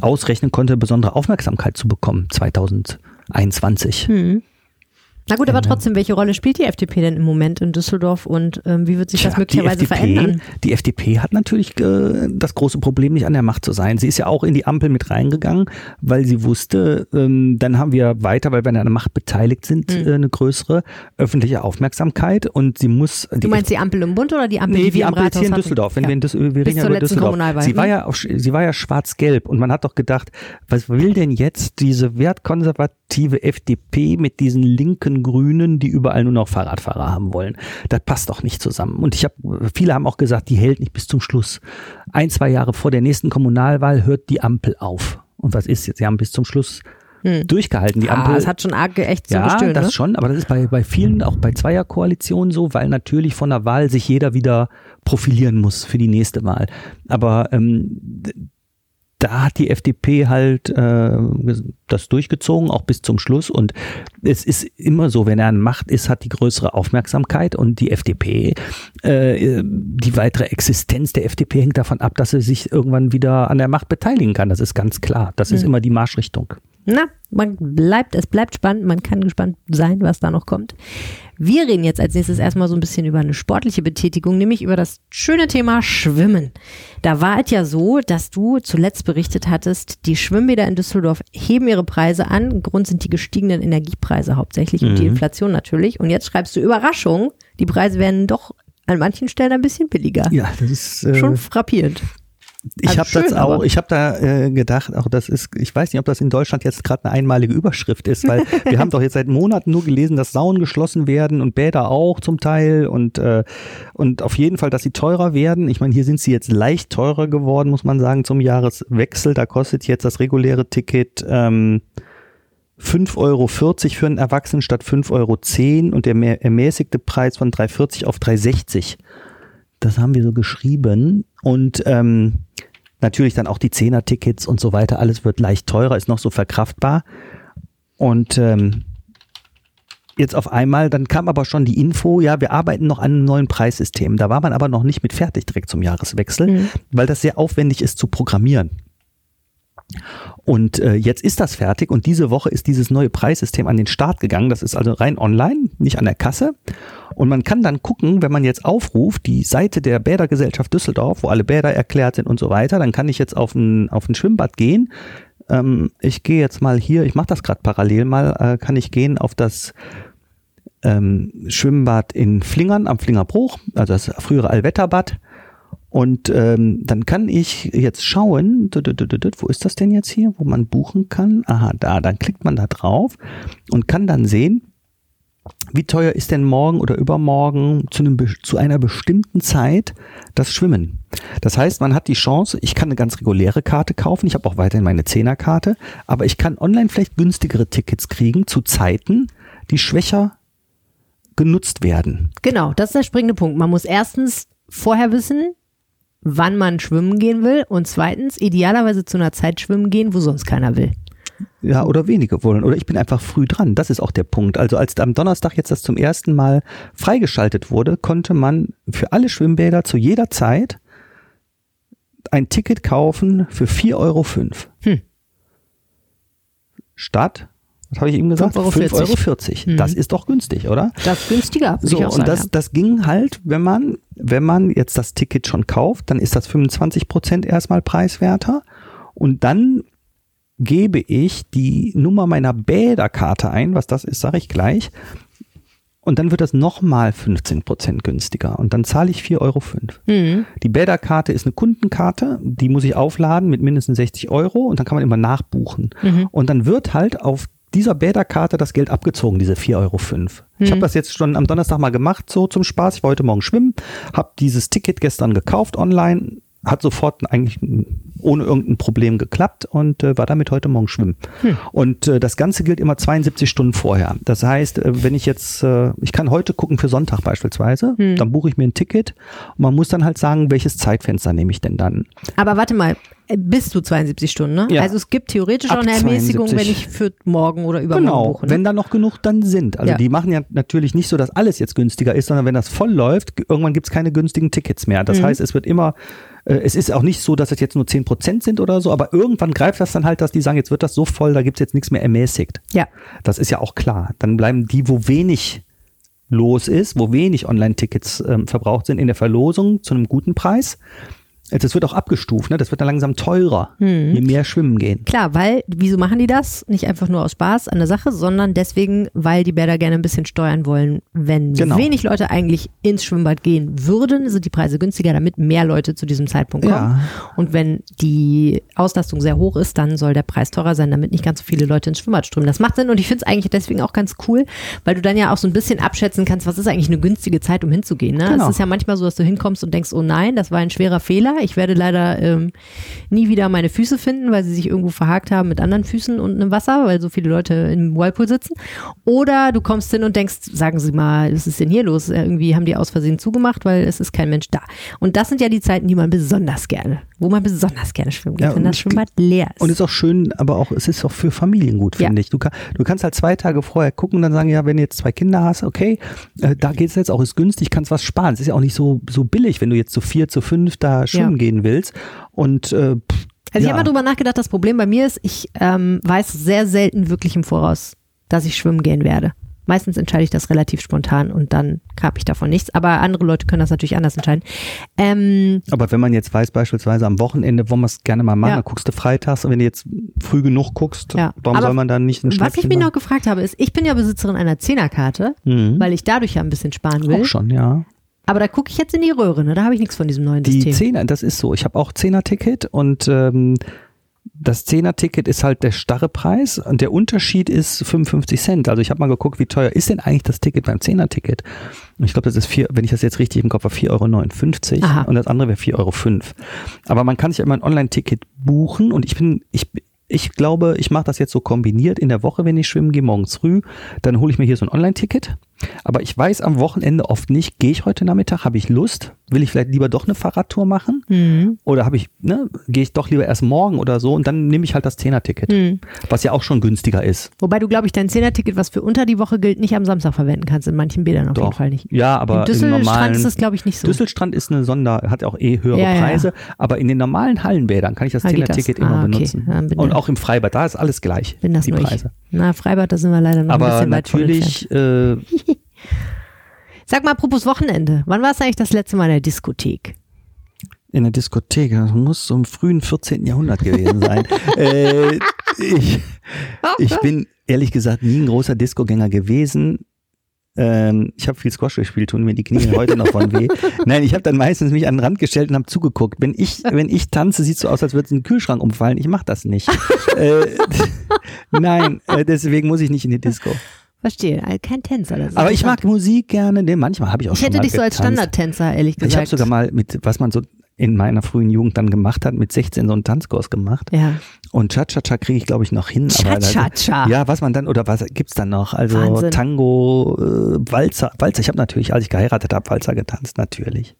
Ausrechnen konnte besondere Aufmerksamkeit zu bekommen 2021. Hm. Na gut, aber trotzdem, welche Rolle spielt die FDP denn im Moment in Düsseldorf und ähm, wie wird sich Tja, das möglicherweise die FDP, verändern? Die FDP hat natürlich äh, das große Problem, nicht an der Macht zu sein. Sie ist ja auch in die Ampel mit reingegangen, weil sie wusste, ähm, dann haben wir weiter, weil wir an der Macht beteiligt sind, mhm. äh, eine größere öffentliche Aufmerksamkeit und sie muss. Du meinst die Ampel im Bund oder die Ampel, nee, die, die Ampel jetzt hier in Düsseldorf. Wenn ja. wir, in Düs wir reden ja über Düsseldorf. Sie war ja, auf, sie war ja schwarz-gelb und man hat doch gedacht, was will denn jetzt diese wertkonservative FDP mit diesen linken Grünen, die überall nur noch Fahrradfahrer haben wollen. Das passt doch nicht zusammen. Und ich habe, viele haben auch gesagt, die hält nicht bis zum Schluss. Ein, zwei Jahre vor der nächsten Kommunalwahl hört die Ampel auf. Und was ist jetzt? Sie haben bis zum Schluss hm. durchgehalten. Die Ampel. Ah, das hat schon arg echt so Ja, gestöhnt, das ne? schon, aber das ist bei, bei vielen, auch bei Zweierkoalitionen so, weil natürlich von der Wahl sich jeder wieder profilieren muss für die nächste Wahl. Aber ähm, da hat die FDP halt äh, das durchgezogen, auch bis zum Schluss. Und es ist immer so, wenn er an Macht ist, hat die größere Aufmerksamkeit und die FDP, äh, die weitere Existenz der FDP hängt davon ab, dass sie sich irgendwann wieder an der Macht beteiligen kann. Das ist ganz klar. Das ist mhm. immer die Marschrichtung. Na, man bleibt, es bleibt spannend, man kann gespannt sein, was da noch kommt. Wir reden jetzt als nächstes erstmal so ein bisschen über eine sportliche Betätigung, nämlich über das schöne Thema Schwimmen. Da war es ja so, dass du zuletzt berichtet hattest, die Schwimmbäder in Düsseldorf heben ihre Preise an. Grund sind die gestiegenen Energiepreise hauptsächlich mhm. und die mhm. Inflation natürlich. Und jetzt schreibst du Überraschung, die Preise werden doch an manchen Stellen ein bisschen billiger. Ja, das ist äh, schon frappierend. Ich also habe das auch, ich habe da äh, gedacht, auch das ist, ich weiß nicht, ob das in Deutschland jetzt gerade eine einmalige Überschrift ist, weil wir haben doch jetzt seit Monaten nur gelesen, dass Saunen geschlossen werden und Bäder auch zum Teil und äh, und auf jeden Fall, dass sie teurer werden. Ich meine, hier sind sie jetzt leicht teurer geworden, muss man sagen, zum Jahreswechsel. Da kostet jetzt das reguläre Ticket ähm, 5,40 Euro für einen Erwachsenen statt 5,10 Euro und der ermäßigte Preis von 3,40 auf 3,60. Das haben wir so geschrieben. Und ähm, natürlich dann auch die Zehner-Tickets und so weiter. Alles wird leicht teurer, ist noch so verkraftbar. Und ähm, jetzt auf einmal, dann kam aber schon die Info, ja, wir arbeiten noch an einem neuen Preissystem. Da war man aber noch nicht mit fertig direkt zum Jahreswechsel, mhm. weil das sehr aufwendig ist zu programmieren. Und äh, jetzt ist das fertig und diese Woche ist dieses neue Preissystem an den Start gegangen. Das ist also rein online, nicht an der Kasse. Und man kann dann gucken, wenn man jetzt aufruft, die Seite der Bädergesellschaft Düsseldorf, wo alle Bäder erklärt sind und so weiter, dann kann ich jetzt auf ein, auf ein Schwimmbad gehen. Ähm, ich gehe jetzt mal hier, ich mache das gerade parallel mal, äh, kann ich gehen auf das ähm, Schwimmbad in Flingern am Flingerbruch, also das frühere Allwetterbad. Und ähm, dann kann ich jetzt schauen, wo ist das denn jetzt hier, wo man buchen kann? Aha, da, dann klickt man da drauf und kann dann sehen, wie teuer ist denn morgen oder übermorgen zu, einem, zu einer bestimmten Zeit das Schwimmen? Das heißt, man hat die Chance, ich kann eine ganz reguläre Karte kaufen, ich habe auch weiterhin meine Zehnerkarte, aber ich kann online vielleicht günstigere Tickets kriegen zu Zeiten, die schwächer genutzt werden. Genau, das ist der springende Punkt. Man muss erstens vorher wissen, wann man schwimmen gehen will und zweitens idealerweise zu einer Zeit schwimmen gehen, wo sonst keiner will. Ja, oder wenige wollen. Oder ich bin einfach früh dran. Das ist auch der Punkt. Also als am Donnerstag jetzt das zum ersten Mal freigeschaltet wurde, konnte man für alle Schwimmbäder zu jeder Zeit ein Ticket kaufen für 4,05 Euro. Hm. Statt was habe ich ihm gesagt? 5,40 Euro. 5,40 Euro. Mhm. Das ist doch günstig, oder? Das ist günstiger. So, und sagen, das, ja. das ging halt, wenn man, wenn man jetzt das Ticket schon kauft, dann ist das 25 Prozent erstmal preiswerter. Und dann gebe ich die Nummer meiner Bäderkarte ein, was das ist, sage ich gleich. Und dann wird das nochmal 15 Prozent günstiger. Und dann zahle ich 4,05 Euro. Mhm. Die Bäderkarte ist eine Kundenkarte, die muss ich aufladen mit mindestens 60 Euro und dann kann man immer nachbuchen. Mhm. Und dann wird halt auf dieser Bäderkarte das Geld abgezogen, diese 4,05 Euro. Ich habe das jetzt schon am Donnerstag mal gemacht, so zum Spaß. Ich war heute Morgen schwimmen, habe dieses Ticket gestern gekauft online, hat sofort eigentlich ohne irgendein Problem geklappt und äh, war damit heute Morgen schwimmen. Hm. Und äh, das Ganze gilt immer 72 Stunden vorher. Das heißt, äh, wenn ich jetzt, äh, ich kann heute gucken für Sonntag beispielsweise, hm. dann buche ich mir ein Ticket und man muss dann halt sagen, welches Zeitfenster nehme ich denn dann. Aber warte mal, bis zu 72 Stunden, ne? Ja. Also es gibt theoretisch Ab auch eine Ermäßigung, 72. wenn ich für morgen oder übermorgen genau, buche. Ne? Wenn da noch genug dann sind. Also ja. die machen ja natürlich nicht so, dass alles jetzt günstiger ist, sondern wenn das voll läuft, irgendwann gibt es keine günstigen Tickets mehr. Das mhm. heißt, es wird immer, äh, es ist auch nicht so, dass es jetzt nur 10% sind oder so, aber irgendwann greift das dann halt, dass die sagen, jetzt wird das so voll, da gibt es jetzt nichts mehr ermäßigt. Ja. Das ist ja auch klar. Dann bleiben die, wo wenig los ist, wo wenig Online-Tickets ähm, verbraucht sind in der Verlosung zu einem guten Preis. Das wird auch abgestuft, ne? Das wird dann langsam teurer, hm. je mehr schwimmen gehen. Klar, weil, wieso machen die das? Nicht einfach nur aus Spaß an der Sache, sondern deswegen, weil die Bäder gerne ein bisschen steuern wollen. Wenn genau. wenig Leute eigentlich ins Schwimmbad gehen würden, sind die Preise günstiger, damit mehr Leute zu diesem Zeitpunkt kommen. Ja. Und wenn die Auslastung sehr hoch ist, dann soll der Preis teurer sein, damit nicht ganz so viele Leute ins Schwimmbad strömen. Das macht Sinn und ich finde es eigentlich deswegen auch ganz cool, weil du dann ja auch so ein bisschen abschätzen kannst, was ist eigentlich eine günstige Zeit, um hinzugehen. Ne? Genau. Es ist ja manchmal so, dass du hinkommst und denkst, oh nein, das war ein schwerer Fehler Ich werde leider ähm, nie wieder meine Füße finden, weil sie sich irgendwo verhakt haben mit anderen Füßen unten im Wasser, weil so viele Leute im Whirlpool sitzen. Oder du kommst hin und denkst, sagen Sie mal, was ist denn hier los? Irgendwie haben die aus Versehen zugemacht, weil es ist kein Mensch da. Und das sind ja die Zeiten, die man besonders gerne, wo man besonders gerne schwimmen geht, Ja, wenn das Schwimmbad leer ist. Und ist auch schön, aber auch, es ist auch für Familien gut, Ja. finde ich. Du, kann, du kannst halt zwei Tage vorher gucken und dann sagen, ja, wenn du jetzt zwei Kinder hast, okay, äh, da geht es jetzt auch, ist günstig, kannst was sparen. Es ist ja auch nicht so, so billig, wenn du jetzt zu vier, zu fünf da schwimmen Gehen willst. Und äh, pff, Also ich ja. habe mal drüber nachgedacht, das Problem bei mir ist, ich ähm, weiß sehr selten wirklich im Voraus, dass ich schwimmen gehen werde. Meistens entscheide ich das relativ spontan und dann habe ich davon nichts. Aber andere Leute können das natürlich anders entscheiden. Ähm, Aber wenn man jetzt weiß, beispielsweise am Wochenende wollen wir es gerne mal machen, Ja. dann guckst du freitags und wenn du jetzt früh genug guckst, Ja. warum Aber soll man dann nicht ein was ich mich noch gefragt habe, ist, ich bin ja Besitzerin einer Zehnerkarte, Mhm. weil ich dadurch ja ein bisschen sparen will. Auch schon, ja. Aber da gucke ich jetzt in die Röhre, ne? da habe ich nichts von diesem neuen Die System. Zehner, das ist so. Ich habe auch Zehner-Ticket und ähm, das Zehner-Ticket ist halt der starre Preis und der Unterschied ist 55 Cent. Also ich habe mal geguckt, wie teuer ist denn eigentlich das Ticket beim Zehner-Ticket? Und ich glaube, das ist vier, wenn ich das jetzt richtig im Kopf habe, 4,59 Aha. Euro und das andere wäre 4,05 Euro. Aber man kann sich ja immer ein Online-Ticket buchen und ich bin, ich ich glaube, ich mache das jetzt so kombiniert in der Woche, wenn ich schwimmen gehe, morgens früh, dann hole ich mir hier so ein Online-Ticket. Aber ich weiß am Wochenende oft nicht, gehe ich heute Nachmittag, habe ich Lust? Will ich vielleicht lieber doch eine Fahrradtour machen? Mhm. Oder habe ich, ne, gehe ich doch lieber erst morgen oder so und dann nehme ich halt das Zehner-Ticket, Mhm. was ja auch schon günstiger ist. Wobei du, glaube ich, dein Zehnerticket, was für unter die Woche gilt, nicht am Samstag verwenden kannst. In manchen Bädern auf jeden Fall nicht. Ja, aber in im Düsselstrand normalen ist das, glaube ich, nicht so. Düsselstrand ist eine Sonder, hat auch eh höhere Ja, ja, ja. Preise, aber in den normalen Hallenbädern kann ich das Ah? Zehner-Ticket immer Ah, okay. benutzen. Bin Und auch im Freibad, da ist alles gleich, Bin das die Preise. ich. Na, Freibad, da sind wir leider noch ein Aber bisschen weit natürlich, äh, Sag mal, apropos Wochenende. Wann war es eigentlich das letzte Mal in der Diskothek? in der Diskothek, das muss so im frühen 14. Jahrhundert gewesen sein. äh, ich, ich bin ehrlich gesagt nie ein großer Discogänger gewesen. Ähm, ich habe viel Squash gespielt, tun mir die Knie heute noch von weh. Nein, ich habe dann meistens mich an den Rand gestellt und habe zugeguckt. Wenn ich, wenn ich tanze, sieht so aus, als würde ein Kühlschrank umfallen. Ich mache das nicht. äh, nein, äh, deswegen muss ich nicht in die Disco. Verstehe, also kein Tänzer. Das Aber ich mag. Musik gerne. denn Manchmal habe ich auch Ich schon hätte mal dich so als. Standardtänzer, ehrlich gesagt. Ich habe sogar mal mit, was man so in meiner frühen Jugend dann gemacht hat, mit 16 so einen Tanzkurs gemacht. Ja. Und Cha-Cha-Cha kriege ich, glaube ich, noch hin. Cha-Cha-Cha. Ja, was man dann, oder was gibt's dann noch? Also Wahnsinn. Tango, äh, Walzer. Walzer, ich habe natürlich, als ich geheiratet habe, Walzer getanzt, natürlich.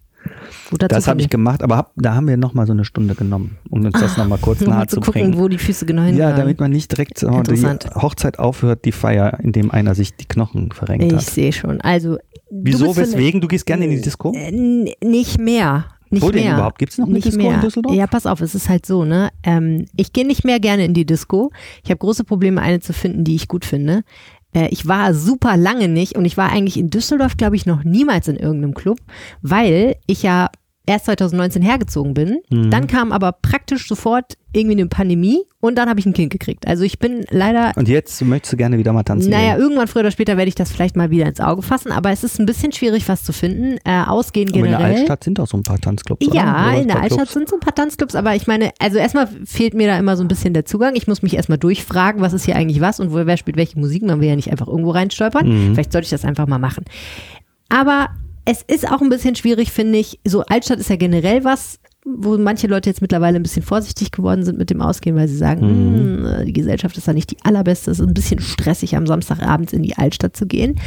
Das habe ich gemacht, aber hab, da haben wir noch mal so eine Stunde genommen, um uns das noch mal kurz um nahe zu gucken, bringen. wo die Füße genau hin Ja, damit man nicht direkt die. Hochzeit aufhört, die Feier, indem einer sich die Knochen verrenkt Ich hat. sehe schon. Also, Wieso, weswegen? Du gehst gerne in die Disco? Äh, nicht mehr. Nicht Wo denn mehr. überhaupt? Gibt's noch eine nicht Disco mehr. in Düsseldorf? Ja, pass auf, es ist halt so, ne? Ähm, ich gehe nicht mehr gerne in die Disco. Ich habe große Probleme, eine zu finden, die ich gut finde. Äh, ich war super lange nicht und ich war eigentlich in Düsseldorf, glaube ich, noch niemals in irgendeinem Club, weil ich ja erst 2019 hergezogen bin. Mhm. Dann kam aber praktisch sofort irgendwie eine Pandemie und dann habe ich ein Kind gekriegt. Also ich bin leider Und jetzt möchtest du gerne wieder mal tanzen naja, gehen. irgendwann früher oder später werde ich das vielleicht mal wieder ins Auge fassen, aber es ist ein bisschen schwierig, was zu finden. Äh, ausgehen Aber in der generell. Altstadt sind auch so ein paar Tanzclubs, oder? Ja, in der Altstadt sind so ein paar Tanzclubs, aber ich meine, also erstmal fehlt mir da immer so ein bisschen der Zugang. Ich muss mich erstmal durchfragen, was ist hier eigentlich was und wo, wer spielt welche Musik. Man will ja nicht einfach irgendwo reinstolpern. Mhm. Vielleicht sollte ich das einfach mal machen. Aber es ist auch ein bisschen schwierig, finde ich. So Altstadt ist ja generell was, wo manche Leute jetzt mittlerweile ein bisschen vorsichtig geworden sind mit dem Ausgehen, weil sie sagen, Mhm. "Hm, die Gesellschaft ist da nicht die allerbeste. Es ist ein bisschen stressig, am Samstagabend in die Altstadt zu gehen.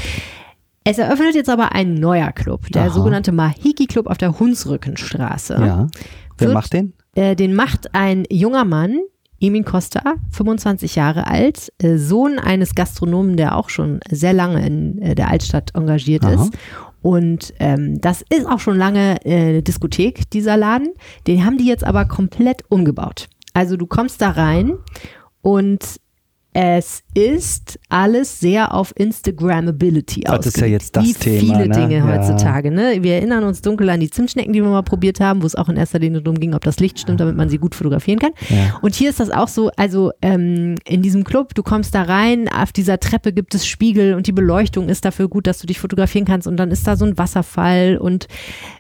Es eröffnet jetzt aber ein neuer Club, der Aha. sogenannte Mahiki Club auf der Hunsrückenstraße. Ja. Wer Wird- macht den? Äh, den macht ein junger Mann, Emin Costa, 25 Jahre alt, äh, Sohn eines Gastronomen, der auch schon sehr lange in äh, der Altstadt engagiert Aha. ist. Und ähm, das ist auch schon lange äh, eine Diskothek, dieser Laden. Den haben die jetzt aber komplett umgebaut. Also du kommst da rein und es ist alles sehr auf Instagrammability Das ist ja jetzt das Wie Thema, viele ne? Dinge Ja. heutzutage. Ne? Wir erinnern uns dunkel an die Zimtschnecken, die wir mal probiert haben, wo es auch in erster Linie darum ging, ob das Licht stimmt, damit man sie gut fotografieren kann. Ja. Und hier ist das auch so, also ähm, in diesem Club, du kommst da rein, auf dieser Treppe gibt es Spiegel und die Beleuchtung ist dafür gut, dass du dich fotografieren kannst und dann ist da so ein Wasserfall und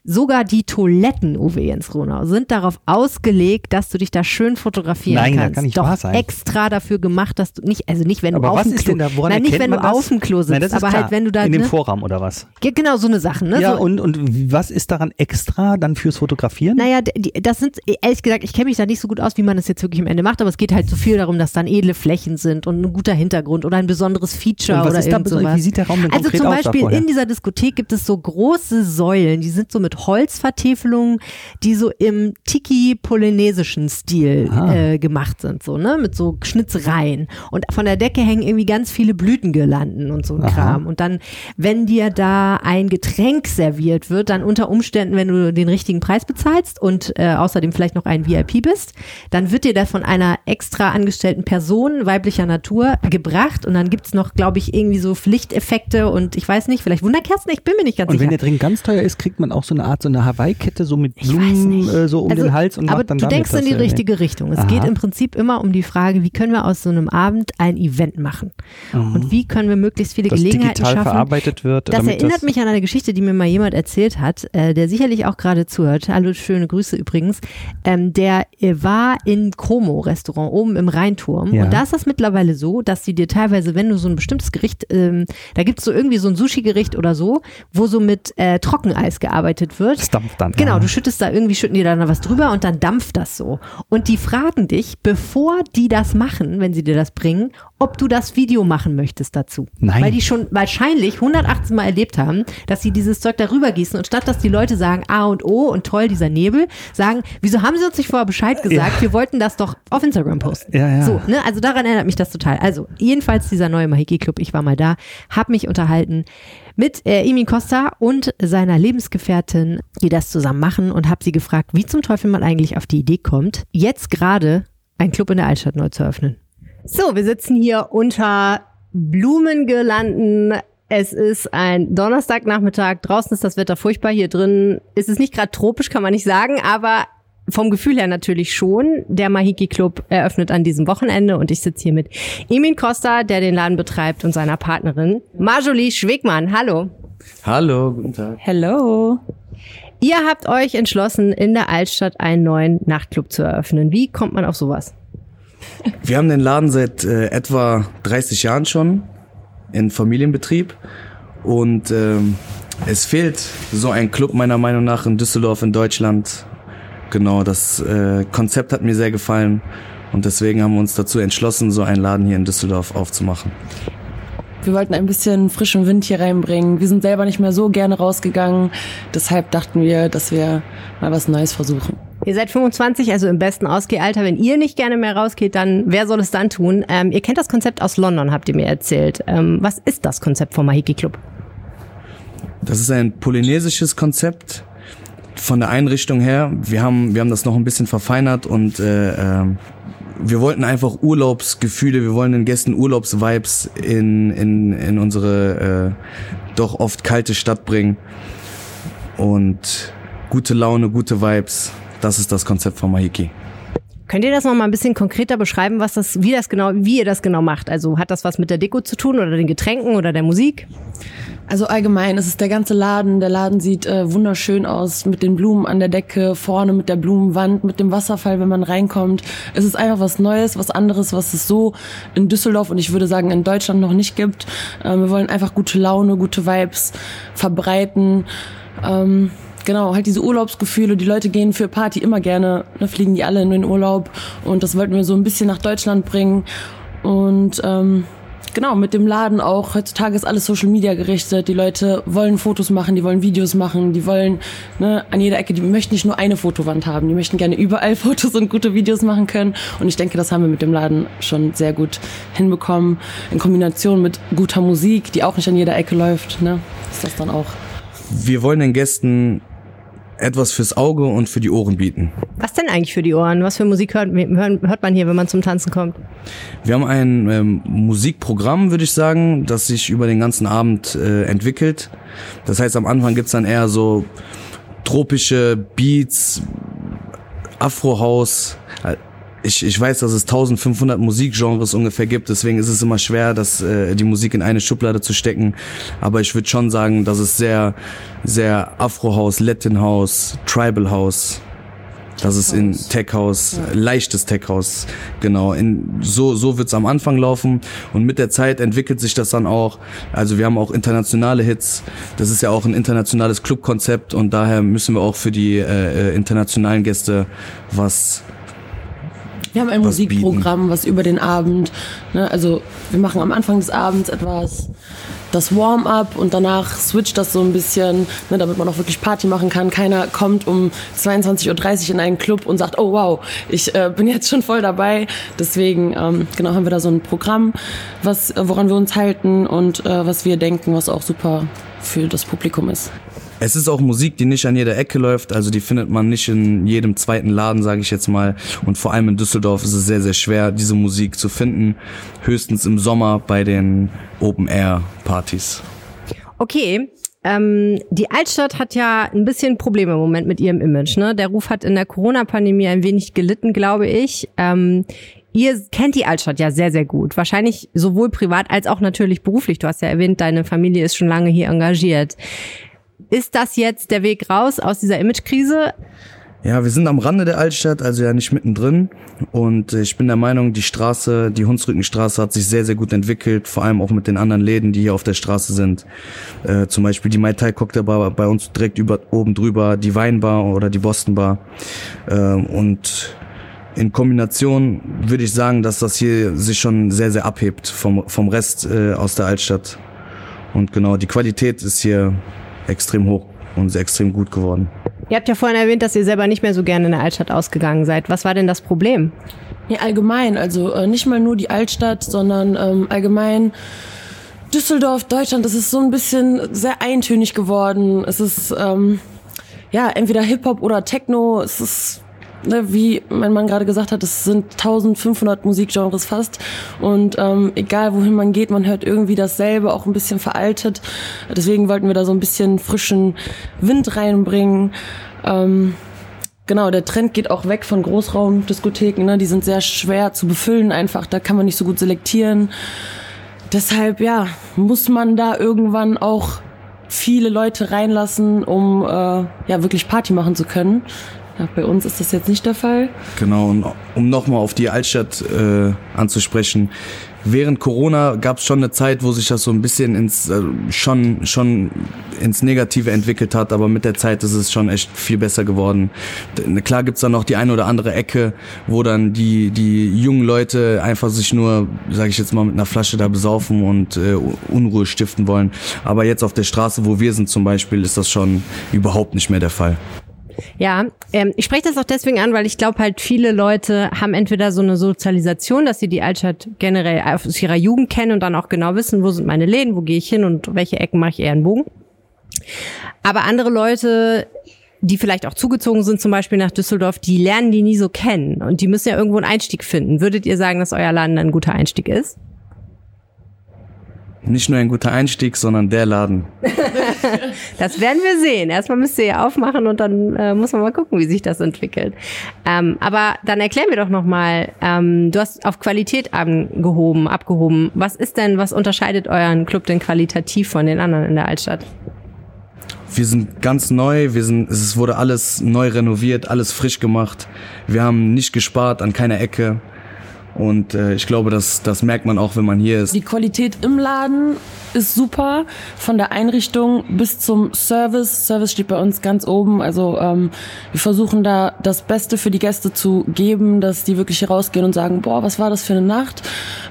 sogar die Toiletten, Uwe Jens Ronau, sind darauf ausgelegt, dass du dich da schön fotografieren Nein, kannst. kann nicht Doch wahr sein. extra dafür gemacht, dass du du nicht, also nicht wenn du Aber auf was dem ist Klo, denn da, nein, nicht wenn du das? auf dem Klo sitzt, Nein, aber klar. halt wenn du da In dem ne? Vorraum oder was? Ja, genau so eine Sachen, ne? Ja, so, und, und was ist daran extra dann fürs Fotografieren? Naja, die, das sind, ehrlich gesagt, ich kenne mich da nicht so gut aus, wie man das jetzt wirklich am Ende macht, aber es geht halt so viel darum, dass dann edle Flächen sind und ein guter Hintergrund oder ein besonderes Feature oder ist da sowas. Wie sieht der Raum denn Also zum Beispiel in dieser Diskothek gibt es so große Säulen, die sind so mit Holzvertäfelungen, die so im Tiki-polynesischen Stil Ah. äh, gemacht sind, so, ne, mit so Schnitzereien. Und von der Decke hängen irgendwie ganz viele Blütengirlanden und so ein Aha. Kram. Und dann, wenn dir da ein Getränk serviert wird, dann unter Umständen, wenn du den richtigen Preis bezahlst und äh, außerdem vielleicht noch ein VIP bist, dann wird dir das von einer extra angestellten Person weiblicher Natur gebracht und dann gibt's noch, glaube ich, irgendwie so Lichteffekte und ich weiß nicht, vielleicht Wunderkerzen, ich bin mir nicht ganz Und wenn sicher. der Drink ganz teuer ist, kriegt man auch so eine Art, so eine Hawaii-Kette so mit Blumen äh, so um Also, den Hals und aber macht dann du denkst in die richtige Richtung. Es Aha. geht im Prinzip immer um die Frage, wie können wir aus so einem Abend ein Event machen? Und wie können wir möglichst viele Mhm. das Gelegenheiten digital schaffen, verarbeitet wird. das erinnert mich an eine Geschichte, die mir mal jemand erzählt hat, äh, der sicherlich auch gerade zuhört. Hallo, schöne Grüße übrigens. Ähm, der äh, war in Como Restaurant oben im Rheinturm. Ja. Und da ist das mittlerweile so, dass sie dir teilweise, wenn du so ein bestimmtes Gericht, ähm, da gibt's so irgendwie so ein Sushi-Gericht oder so, wo so mit äh, Trockeneis gearbeitet wird. Das dampft dann. Genau, ja. du schüttest da irgendwie, schütten die da was drüber und dann dampft das so. Und die fragen dich, bevor die das machen, wenn sie dir das bringen, ob du das Video machen möchtest dazu. Nein. Weil die schon wahrscheinlich 118 Mal erlebt haben, dass sie dieses Zeug darüber gießen und statt dass die Leute sagen A und O und toll, dieser Nebel, sagen, wieso haben sie uns nicht vorher Bescheid gesagt? Wir wollten das doch auf Instagram posten. Ja, ja. So, ne? Also daran erinnert mich das total. Also, jedenfalls dieser neue Mahiki Club, ich war mal da, habe mich unterhalten mit äh, Emin Costa und seiner Lebensgefährtin, die das zusammen machen und habe sie gefragt, wie zum Teufel man eigentlich auf die Idee kommt, jetzt gerade einen Club in der Altstadt neu zu öffnen. So, wir sitzen hier unter Blumengirlanden. Es ist ein Donnerstagnachmittag. Draußen ist das Wetter furchtbar. Hier drin ist es nicht gerade tropisch, kann man nicht sagen, aber vom Gefühl her natürlich schon. Der Mahiki Club eröffnet an diesem Wochenende und ich sitze hier mit Emin Costa, der den Laden betreibt, und seiner Partnerin Marjolie Schwegmann. Hallo. Hallo, guten Tag. Hello. Ihr habt euch entschlossen, in der Altstadt einen neuen Nachtclub zu eröffnen. Wie kommt man auf sowas? Wir haben den Laden seit äh, etwa 30 Jahren schon in Familienbetrieb und ähm, es fehlt so ein Club meiner Meinung nach in Düsseldorf in Deutschland. Genau, das äh, Konzept hat mir sehr gefallen und deswegen haben wir uns dazu entschlossen, so einen Laden hier in Düsseldorf aufzumachen. Wir wollten ein bisschen frischen Wind hier reinbringen. Wir sind selber nicht mehr so gerne rausgegangen. Deshalb dachten wir, dass wir mal was Neues versuchen. Ihr seid 25, also im besten Ausgehalter. Wenn ihr nicht gerne mehr rausgeht, dann wer soll es dann tun? Ähm, ihr kennt das Konzept aus London, habt ihr mir erzählt. Ähm, was ist das Konzept vom Mahiki Club? Das ist ein polynesisches Konzept von der Einrichtung her. Wir haben, wir haben das noch ein bisschen verfeinert und äh, ähm, wir wollten einfach Urlaubsgefühle, wir wollen den Gästen Urlaubsvibes in, in, in unsere äh, doch oft kalte Stadt bringen. Und gute Laune, gute Vibes, das ist das Konzept von Mahiki. Könnt ihr das noch mal ein bisschen konkreter beschreiben, was das, wie das genau, wie ihr das genau macht? Also hat das was mit der Deko zu tun oder den Getränken oder der Musik? Also allgemein, es ist der ganze Laden. Der Laden sieht äh, wunderschön aus mit den Blumen an der Decke, vorne mit der Blumenwand, mit dem Wasserfall, wenn man reinkommt. Es ist einfach was Neues, was anderes, was es so in Düsseldorf und ich würde sagen in Deutschland noch nicht gibt. Ähm, wir wollen einfach gute Laune, gute Vibes verbreiten. Ähm, Genau, halt diese Urlaubsgefühle. Die Leute gehen für Party immer gerne, ne, fliegen die alle in den Urlaub. Und das wollten wir so ein bisschen nach Deutschland bringen. Und ähm, genau, mit dem Laden auch. Heutzutage ist alles Social Media gerichtet. Die Leute wollen Fotos machen, die wollen Videos machen, die wollen ne, an jeder Ecke, die möchten nicht nur eine Fotowand haben, die möchten gerne überall Fotos und gute Videos machen können. Und ich denke, das haben wir mit dem Laden schon sehr gut hinbekommen. In Kombination mit guter Musik, die auch nicht an jeder Ecke läuft, ne, ist das dann auch. Wir wollen den Gästen etwas fürs Auge und für die Ohren bieten. Was denn eigentlich für die Ohren? Was für Musik hört, hört man hier, wenn man zum Tanzen kommt? Wir haben ein ähm, Musikprogramm, würde ich sagen, das sich über den ganzen Abend äh, entwickelt. Das heißt, am Anfang gibt's dann eher so tropische Beats, Afro-House. Ich, ich weiß, dass es 1500 Musikgenres ungefähr gibt, deswegen ist es immer schwer, das, äh, die Musik in eine Schublade zu stecken. Aber ich würde schon sagen, dass es sehr, sehr Afro-House, Latin-House, Tribal-House Das ist in Tech House, ja. leichtes Tech House, genau. In, so so wird's am Anfang laufen und mit der Zeit entwickelt sich das dann auch. Also wir haben auch internationale Hits. Das ist ja auch ein internationales Clubkonzept und daher müssen wir auch für die äh, äh internationalen Gäste was wir haben ein Musikprogramm, bieten. was über den Abend, ne, also wir machen am Anfang des Abends etwas das Warm-up und danach switcht das so ein bisschen, ne, damit man auch wirklich Party machen kann. Keiner kommt um 22.30 Uhr in einen Club und sagt, oh wow, ich äh, bin jetzt schon voll dabei. Deswegen ähm, genau haben wir da so ein Programm, was, woran wir uns halten und äh, was wir denken, was auch super für das Publikum ist. Es ist auch Musik, die nicht an jeder Ecke läuft, also die findet man nicht in jedem zweiten Laden, sage ich jetzt mal. Und vor allem in Düsseldorf ist es sehr, sehr schwer, diese Musik zu finden. Höchstens im Sommer bei den Open-Air-Partys. Okay, ähm, die Altstadt hat ja ein bisschen Probleme im Moment mit ihrem Image. Ne? Der Ruf hat in der Corona-Pandemie ein wenig gelitten, glaube ich. Ähm, ihr kennt die Altstadt ja sehr, sehr gut. Wahrscheinlich sowohl privat als auch natürlich beruflich. Du hast ja erwähnt, deine Familie ist schon lange hier engagiert. Ist das jetzt der Weg raus aus dieser Imagekrise? Ja, wir sind am Rande der Altstadt, also ja nicht mittendrin. Und ich bin der Meinung, die Straße, die Hunsrückenstraße hat sich sehr, sehr gut entwickelt, vor allem auch mit den anderen Läden, die hier auf der Straße sind. Äh, zum Beispiel die Mai Tai Cocktail Bar bei uns direkt über, oben drüber, die Weinbar oder die Boston Bar. Äh, und in Kombination würde ich sagen, dass das hier sich schon sehr, sehr abhebt vom, vom Rest äh, aus der Altstadt. Und genau, die Qualität ist hier extrem hoch und extrem gut geworden. Ihr habt ja vorhin erwähnt, dass ihr selber nicht mehr so gerne in der Altstadt ausgegangen seid. Was war denn das Problem? Ja, allgemein. Also äh, nicht mal nur die Altstadt, sondern ähm, allgemein Düsseldorf, Deutschland. Das ist so ein bisschen sehr eintönig geworden. Es ist ähm, ja entweder Hip-Hop oder Techno. Es ist wie mein Mann gerade gesagt hat, es sind 1500 Musikgenres fast. Und ähm, egal wohin man geht, man hört irgendwie dasselbe, auch ein bisschen veraltet. Deswegen wollten wir da so ein bisschen frischen Wind reinbringen. Ähm, genau, der Trend geht auch weg von Großraumdiskotheken. Ne? Die sind sehr schwer zu befüllen einfach. Da kann man nicht so gut selektieren. Deshalb, ja, muss man da irgendwann auch viele Leute reinlassen, um äh, ja wirklich Party machen zu können. Bei uns ist das jetzt nicht der Fall. Genau, und um nochmal auf die Altstadt äh, anzusprechen. Während Corona gab es schon eine Zeit, wo sich das so ein bisschen ins äh, schon schon ins Negative entwickelt hat, aber mit der Zeit ist es schon echt viel besser geworden. Klar gibt's dann noch die eine oder andere Ecke, wo dann die die jungen Leute einfach sich nur, sage ich jetzt mal, mit einer Flasche da besaufen und äh, Unruhe stiften wollen. Aber jetzt auf der Straße, wo wir sind zum Beispiel, ist das schon überhaupt nicht mehr der Fall. Ja, ähm, ich spreche das auch deswegen an, weil ich glaube halt viele Leute haben entweder so eine Sozialisation, dass sie die Altstadt generell aus ihrer Jugend kennen und dann auch genau wissen, wo sind meine Läden, wo gehe ich hin und welche Ecken mache ich eher einen Bogen. Aber andere Leute, die vielleicht auch zugezogen sind, zum Beispiel nach Düsseldorf, die lernen die nie so kennen und die müssen ja irgendwo einen Einstieg finden. Würdet ihr sagen, dass euer Laden ein guter Einstieg ist? Nicht nur ein guter Einstieg, sondern der Laden. das werden wir sehen. Erstmal müsst ihr ja aufmachen und dann äh, muss man mal gucken, wie sich das entwickelt. Ähm, aber dann erklär mir doch nochmal, ähm, du hast auf Qualität angehoben, abgehoben. Was ist denn, was unterscheidet euren Club denn qualitativ von den anderen in der Altstadt? Wir sind ganz neu, wir sind, es wurde alles neu renoviert, alles frisch gemacht. Wir haben nicht gespart an keiner Ecke. Und äh, ich glaube, das, das merkt man auch, wenn man hier ist. Die Qualität im Laden ist super, von der Einrichtung bis zum Service. Service steht bei uns ganz oben. Also ähm, wir versuchen da das Beste für die Gäste zu geben, dass die wirklich hier rausgehen und sagen, boah, was war das für eine Nacht?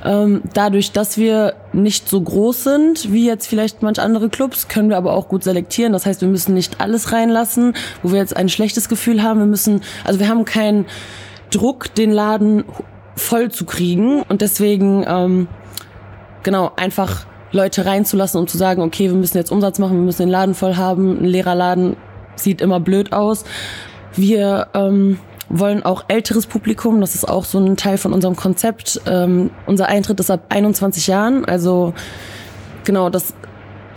Ähm, dadurch, dass wir nicht so groß sind wie jetzt vielleicht manch andere Clubs, können wir aber auch gut selektieren. Das heißt, wir müssen nicht alles reinlassen, wo wir jetzt ein schlechtes Gefühl haben. Wir müssen, also wir haben keinen Druck, den Laden voll zu kriegen und deswegen ähm, genau einfach Leute reinzulassen und zu sagen, okay, wir müssen jetzt Umsatz machen, wir müssen den Laden voll haben. Ein leerer Laden sieht immer blöd aus. Wir ähm, wollen auch älteres Publikum, das ist auch so ein Teil von unserem Konzept. Ähm, unser Eintritt ist ab 21 Jahren, also genau, das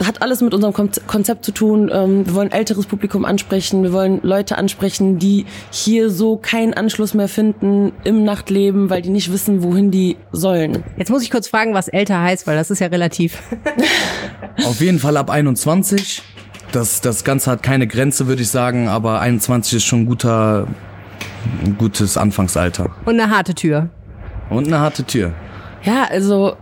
hat alles mit unserem Konzept zu tun. Ähm, wir wollen älteres Publikum ansprechen. Wir wollen Leute ansprechen, die hier so keinen Anschluss mehr finden im Nachtleben, weil die nicht wissen, wohin die sollen. Jetzt muss ich kurz fragen, was älter heißt, weil das ist ja relativ. Auf jeden Fall ab 21. Das, das Ganze hat keine Grenze, würde ich sagen, aber 21 ist schon ein guter ein gutes Anfangsalter. Und eine harte Tür. Und eine harte Tür. Ja, also,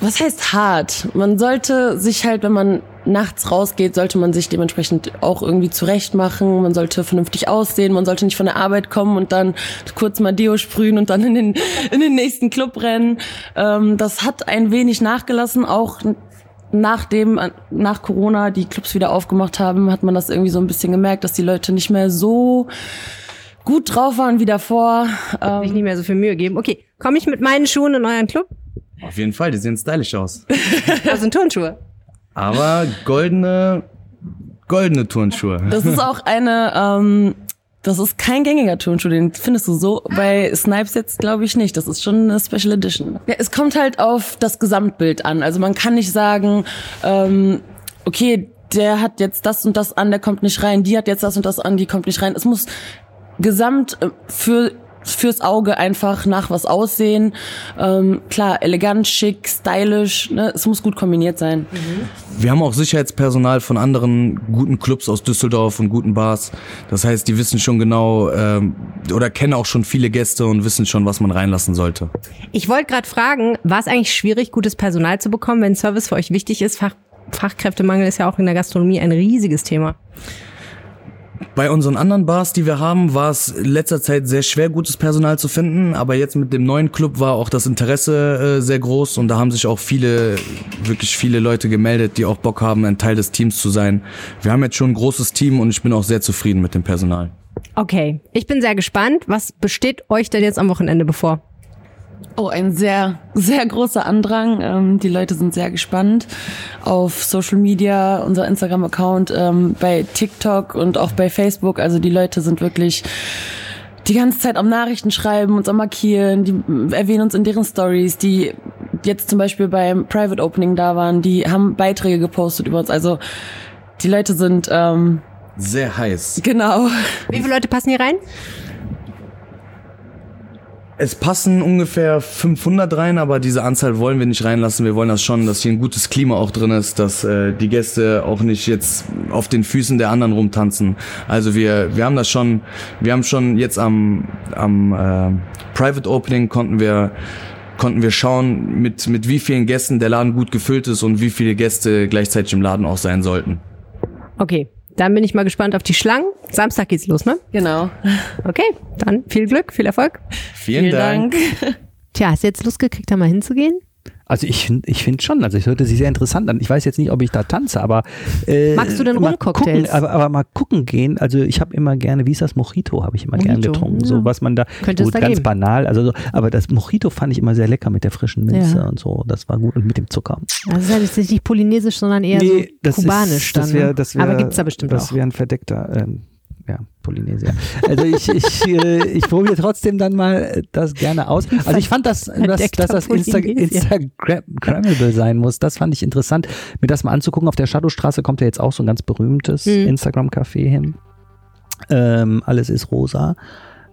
was heißt hart? Man sollte sich halt, wenn man nachts rausgeht, sollte man sich dementsprechend auch irgendwie zurecht machen. Man sollte vernünftig aussehen. Man sollte nicht von der Arbeit kommen und dann kurz mal Deo sprühen und dann in den, in den nächsten Club rennen. Ähm, das hat ein wenig nachgelassen, auch nachdem, nach Corona die Clubs wieder aufgemacht haben, hat man das irgendwie so ein bisschen gemerkt, dass die Leute nicht mehr so gut drauf waren wie davor. Ähm, Sich nicht mehr so viel Mühe geben. Okay, komme ich mit meinen Schuhen in euren Club? Auf jeden Fall, die sehen stylisch aus. Das sind Turnschuhe. Aber goldene, goldene Turnschuhe. Das ist auch eine, ähm, das ist kein gängiger Turnschuh, den findest du so bei Snipes jetzt, glaube ich, nicht. Das ist schon eine Special Edition. Ja, es kommt halt auf das Gesamtbild an. Also man kann nicht sagen, ähm, okay, der hat jetzt das und das an, der kommt nicht rein, die hat jetzt das und das an, die kommt nicht rein. Es muss gesamt äh, für fürs Auge einfach nach was aussehen. Ähm, klar, elegant, schick, stylisch. Ne? Es muss gut kombiniert sein. Mhm. Wir haben auch Sicherheitspersonal von anderen guten Clubs aus Düsseldorf und guten Bars. Das heißt, die wissen schon genau ähm, oder kennen auch schon viele Gäste und wissen schon, was man reinlassen sollte. Ich wollte gerade fragen, war es eigentlich schwierig, gutes Personal zu bekommen, wenn Service für euch wichtig ist? Fach Fachkräftemangel ist ja auch in der Gastronomie ein riesiges Thema. Bei unseren anderen Bars, die wir haben, war es letzter Zeit sehr schwer, gutes Personal zu finden. Aber jetzt mit dem neuen Club war auch das Interesse äh, sehr groß und da haben sich auch viele, wirklich viele Leute gemeldet, die auch Bock haben, ein Teil des Teams zu sein. Wir haben jetzt schon ein großes Team und ich bin auch sehr zufrieden mit dem Personal. Okay, ich bin sehr gespannt. Was besteht euch denn jetzt am Wochenende bevor? Oh, ein sehr, sehr großer Andrang. Ähm, die Leute sind sehr gespannt auf Social Media, unser Instagram-Account, ähm, bei TikTok und auch bei Facebook. Also die Leute sind wirklich die ganze Zeit am Nachrichten schreiben, uns am Markieren, die erwähnen uns in deren Stories, die jetzt zum Beispiel beim Private Opening da waren, die haben Beiträge gepostet über uns. Also die Leute sind ähm, sehr heiß. Genau. Wie viele Leute passen hier rein? Es passen ungefähr 500 rein, aber diese Anzahl wollen wir nicht reinlassen. Wir wollen das schon, dass hier ein gutes Klima auch drin ist, dass äh, die Gäste auch nicht jetzt auf den Füßen der anderen rumtanzen. Also wir, wir haben das schon, wir haben schon jetzt am, am äh, Private Opening konnten wir konnten wir schauen, mit, mit wie vielen Gästen der Laden gut gefüllt ist und wie viele Gäste gleichzeitig im Laden auch sein sollten. Okay, dann bin ich mal gespannt auf die Schlangen. Samstag geht's los, ne? Genau. Okay, dann viel Glück, viel Erfolg. Vielen, Vielen Dank. Dank. Tja, hast du jetzt Lust gekriegt, da mal hinzugehen? Also ich finde ich find schon, also ich hörte sie sehr interessant an. Ich weiß jetzt nicht, ob ich da tanze, aber äh, Magst du denn Rumcocktails? Aber, aber mal gucken gehen, also ich habe immer gerne, wie ist das, Mojito habe ich immer Mojito, gerne getrunken, ja. so was man da, Könnte gut, da ganz geben. banal, also so, aber das Mojito fand ich immer sehr lecker mit der frischen Minze ja. und so, das war gut und mit dem Zucker. Das ist ja halt nicht polynesisch, sondern eher nee, so kubanisch ist, das wär, das wär, Aber gibt's da bestimmt das auch. Das wäre ein verdeckter ähm, ja, Polynesier. Also ich, ich, äh, ich probiere trotzdem dann mal das gerne aus. Also ich fand, dass, dass, dass das Insta Instagrammable sein muss. Das fand ich interessant, mir das mal anzugucken. Auf der Shadowstraße kommt ja jetzt auch so ein ganz berühmtes mhm. Instagram-Café hin. Ähm, alles ist rosa.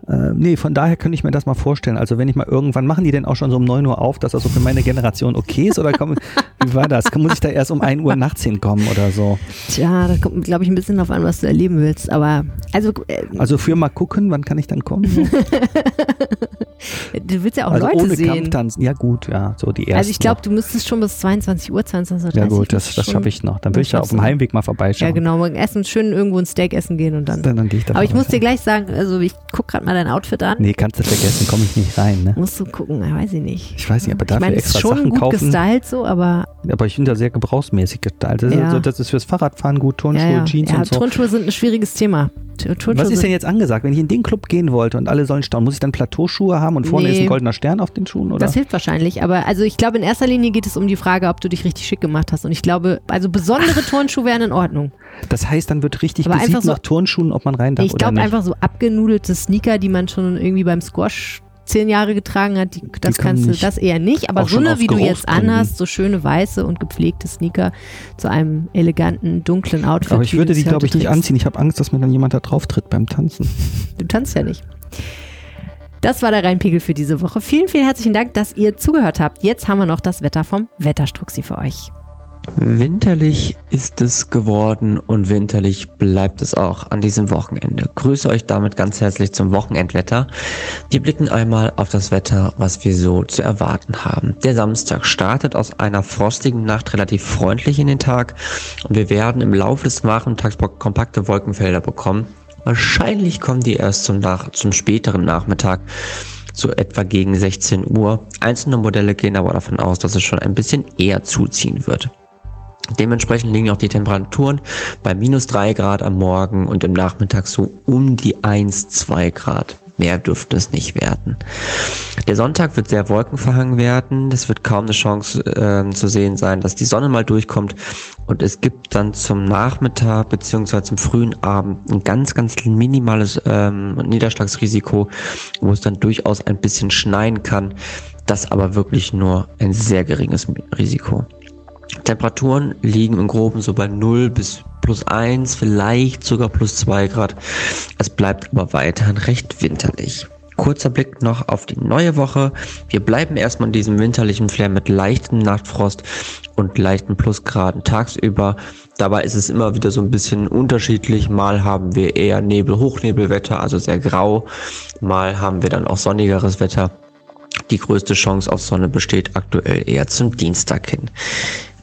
Äh, nee, von daher könnte ich mir das mal vorstellen. Also wenn ich mal irgendwann, machen die denn auch schon so um 9 Uhr auf, dass das so für meine Generation okay ist? Oder komm, wie war das? Muss ich da erst um 1 Uhr nachts hinkommen oder so? Tja, das kommt, glaube ich, ein bisschen darauf an, was du erleben willst. Aber also. Äh, also für mal gucken, wann kann ich dann kommen? du willst ja auch also Leute ohne sehen. Kampftanzen, ja gut, ja, so die ersten. Also ich glaube, du müsstest schon bis 22 Uhr, 22 Uhr. Ja gut, das, das schaffe ich noch. Dann will ich ja auf dem Heimweg mal vorbeischauen. Ja genau, morgen essen, schön irgendwo ein Steak essen gehen und dann. Dann, dann gehe ich da Aber ich muss dir gleich sagen, also ich gucke gerade mal dein Outfit an. Nee, kannst du vergessen, komme ich nicht rein. Ne? Musst du gucken, weiß ich nicht. Ich weiß nicht, aber dafür ich mein, extra schon Sachen gut kaufen. gestylt so, aber. Aber ich finde da sehr gebrauchsmäßig gestylt. Das, ja. ist, also, das ist fürs Fahrradfahren gut, Turnschuhe, ja, ja. Jeans ja, und so. Turnschuhe sind ein schwieriges Thema. Turnschuhe Was ist denn jetzt angesagt? Wenn ich in den Club gehen wollte und alle sollen staunen, muss ich dann Plateauschuhe haben und vorne nee. ist ein goldener Stern auf den Schuhen? Oder? Das hilft wahrscheinlich, aber also ich glaube, in erster Linie geht es um die Frage, ob du dich richtig schick gemacht hast. Und ich glaube, also besondere Ach. Turnschuhe wären in Ordnung. Das heißt, dann wird richtig aber gesiebt so, nach Turnschuhen, ob man rein darf Ich glaube einfach so abgenudelte Sneaker, die man schon irgendwie beim Squash zehn Jahre getragen hat, die, das die kannst du, das eher nicht. Aber so eine, wie du jetzt anhast, so schöne weiße und gepflegte Sneaker zu einem eleganten, dunklen Outfit. Aber ich würde die, glaube ich, nicht anziehen. Ich habe Angst, dass mir dann jemand da drauf tritt beim Tanzen. Du tanzt ja nicht. Das war der Rheinpegel für diese Woche. Vielen, vielen herzlichen Dank, dass ihr zugehört habt. Jetzt haben wir noch das Wetter vom Wetterstruxi für euch. Winterlich ist es geworden und winterlich bleibt es auch an diesem Wochenende. Grüße euch damit ganz herzlich zum Wochenendwetter. Wir blicken einmal auf das Wetter, was wir so zu erwarten haben. Der Samstag startet aus einer frostigen Nacht relativ freundlich in den Tag und wir werden im Laufe des Nachmittags kompakte Wolkenfelder bekommen. Wahrscheinlich kommen die erst zum, Nach zum späteren Nachmittag so etwa gegen 16 Uhr. Einzelne Modelle gehen aber davon aus, dass es schon ein bisschen eher zuziehen wird. Dementsprechend liegen auch die Temperaturen bei minus drei Grad am Morgen und im Nachmittag so um die eins zwei Grad. Mehr dürfte es nicht werden. Der Sonntag wird sehr wolkenverhangen werden. Es wird kaum eine Chance äh, zu sehen sein, dass die Sonne mal durchkommt. Und es gibt dann zum Nachmittag beziehungsweise zum frühen Abend ein ganz, ganz minimales ähm, Niederschlagsrisiko, wo es dann durchaus ein bisschen schneien kann. Das aber wirklich nur ein sehr geringes Risiko. Temperaturen liegen im Groben so bei 0 bis plus 1, vielleicht sogar plus 2 Grad. Es bleibt aber weiterhin recht winterlich. Kurzer Blick noch auf die neue Woche. Wir bleiben erstmal in diesem winterlichen Flair mit leichtem Nachtfrost und leichten Plusgraden tagsüber. Dabei ist es immer wieder so ein bisschen unterschiedlich. Mal haben wir eher Nebel, Hochnebelwetter, also sehr grau. Mal haben wir dann auch sonnigeres Wetter. Die größte Chance auf Sonne besteht aktuell eher zum Dienstag hin.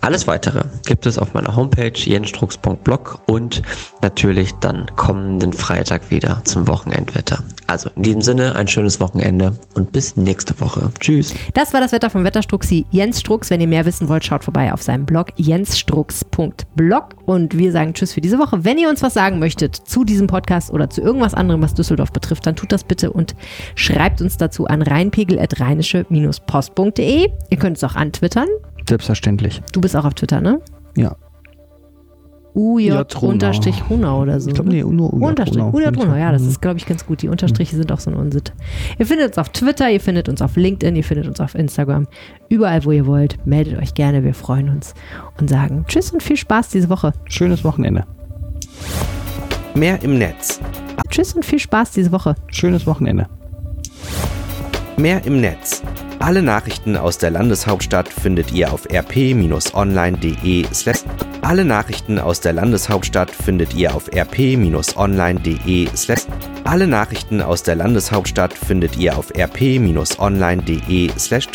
Alles weitere gibt es auf meiner Homepage jenstrux.blog und natürlich dann kommenden Freitag wieder zum Wochenendwetter. Also in diesem Sinne ein schönes Wochenende und bis nächste Woche. Tschüss. Das war das Wetter vom Wetterstruxi Jens Strux. Wenn ihr mehr wissen wollt, schaut vorbei auf seinem Blog jensstrux.blog und wir sagen Tschüss für diese Woche. Wenn ihr uns was sagen möchtet zu diesem Podcast oder zu irgendwas anderem, was Düsseldorf betrifft, dann tut das bitte und schreibt uns dazu an rheinpegel.rheinische-post.de. Ihr könnt es auch antwittern. Selbstverständlich. Du bist auch auf Twitter, ne? Ja. UJ-Hunau oder so. Ich glaube, nee, nur Unterstrich. UJ-Hunau, ja, das ist, glaube ich, ganz gut. Die Unterstriche sind auch so ein Unsitt. Ihr findet uns auf Twitter, ihr findet uns auf LinkedIn, ihr findet uns auf Instagram. Überall, wo ihr wollt, meldet euch gerne. Wir freuen uns und sagen Tschüss und viel Spaß diese Woche. Schönes Wochenende. Mehr im Netz. Tschüss und viel Spaß diese Woche. Schönes Wochenende. Mehr im Netz. Alle Nachrichten aus der Landeshauptstadt findet ihr auf rp-online.de. Alle Nachrichten aus der Landeshauptstadt findet ihr auf rp-online.de. Alle Nachrichten aus der Landeshauptstadt findet ihr auf rp-online.de/düsseldorf.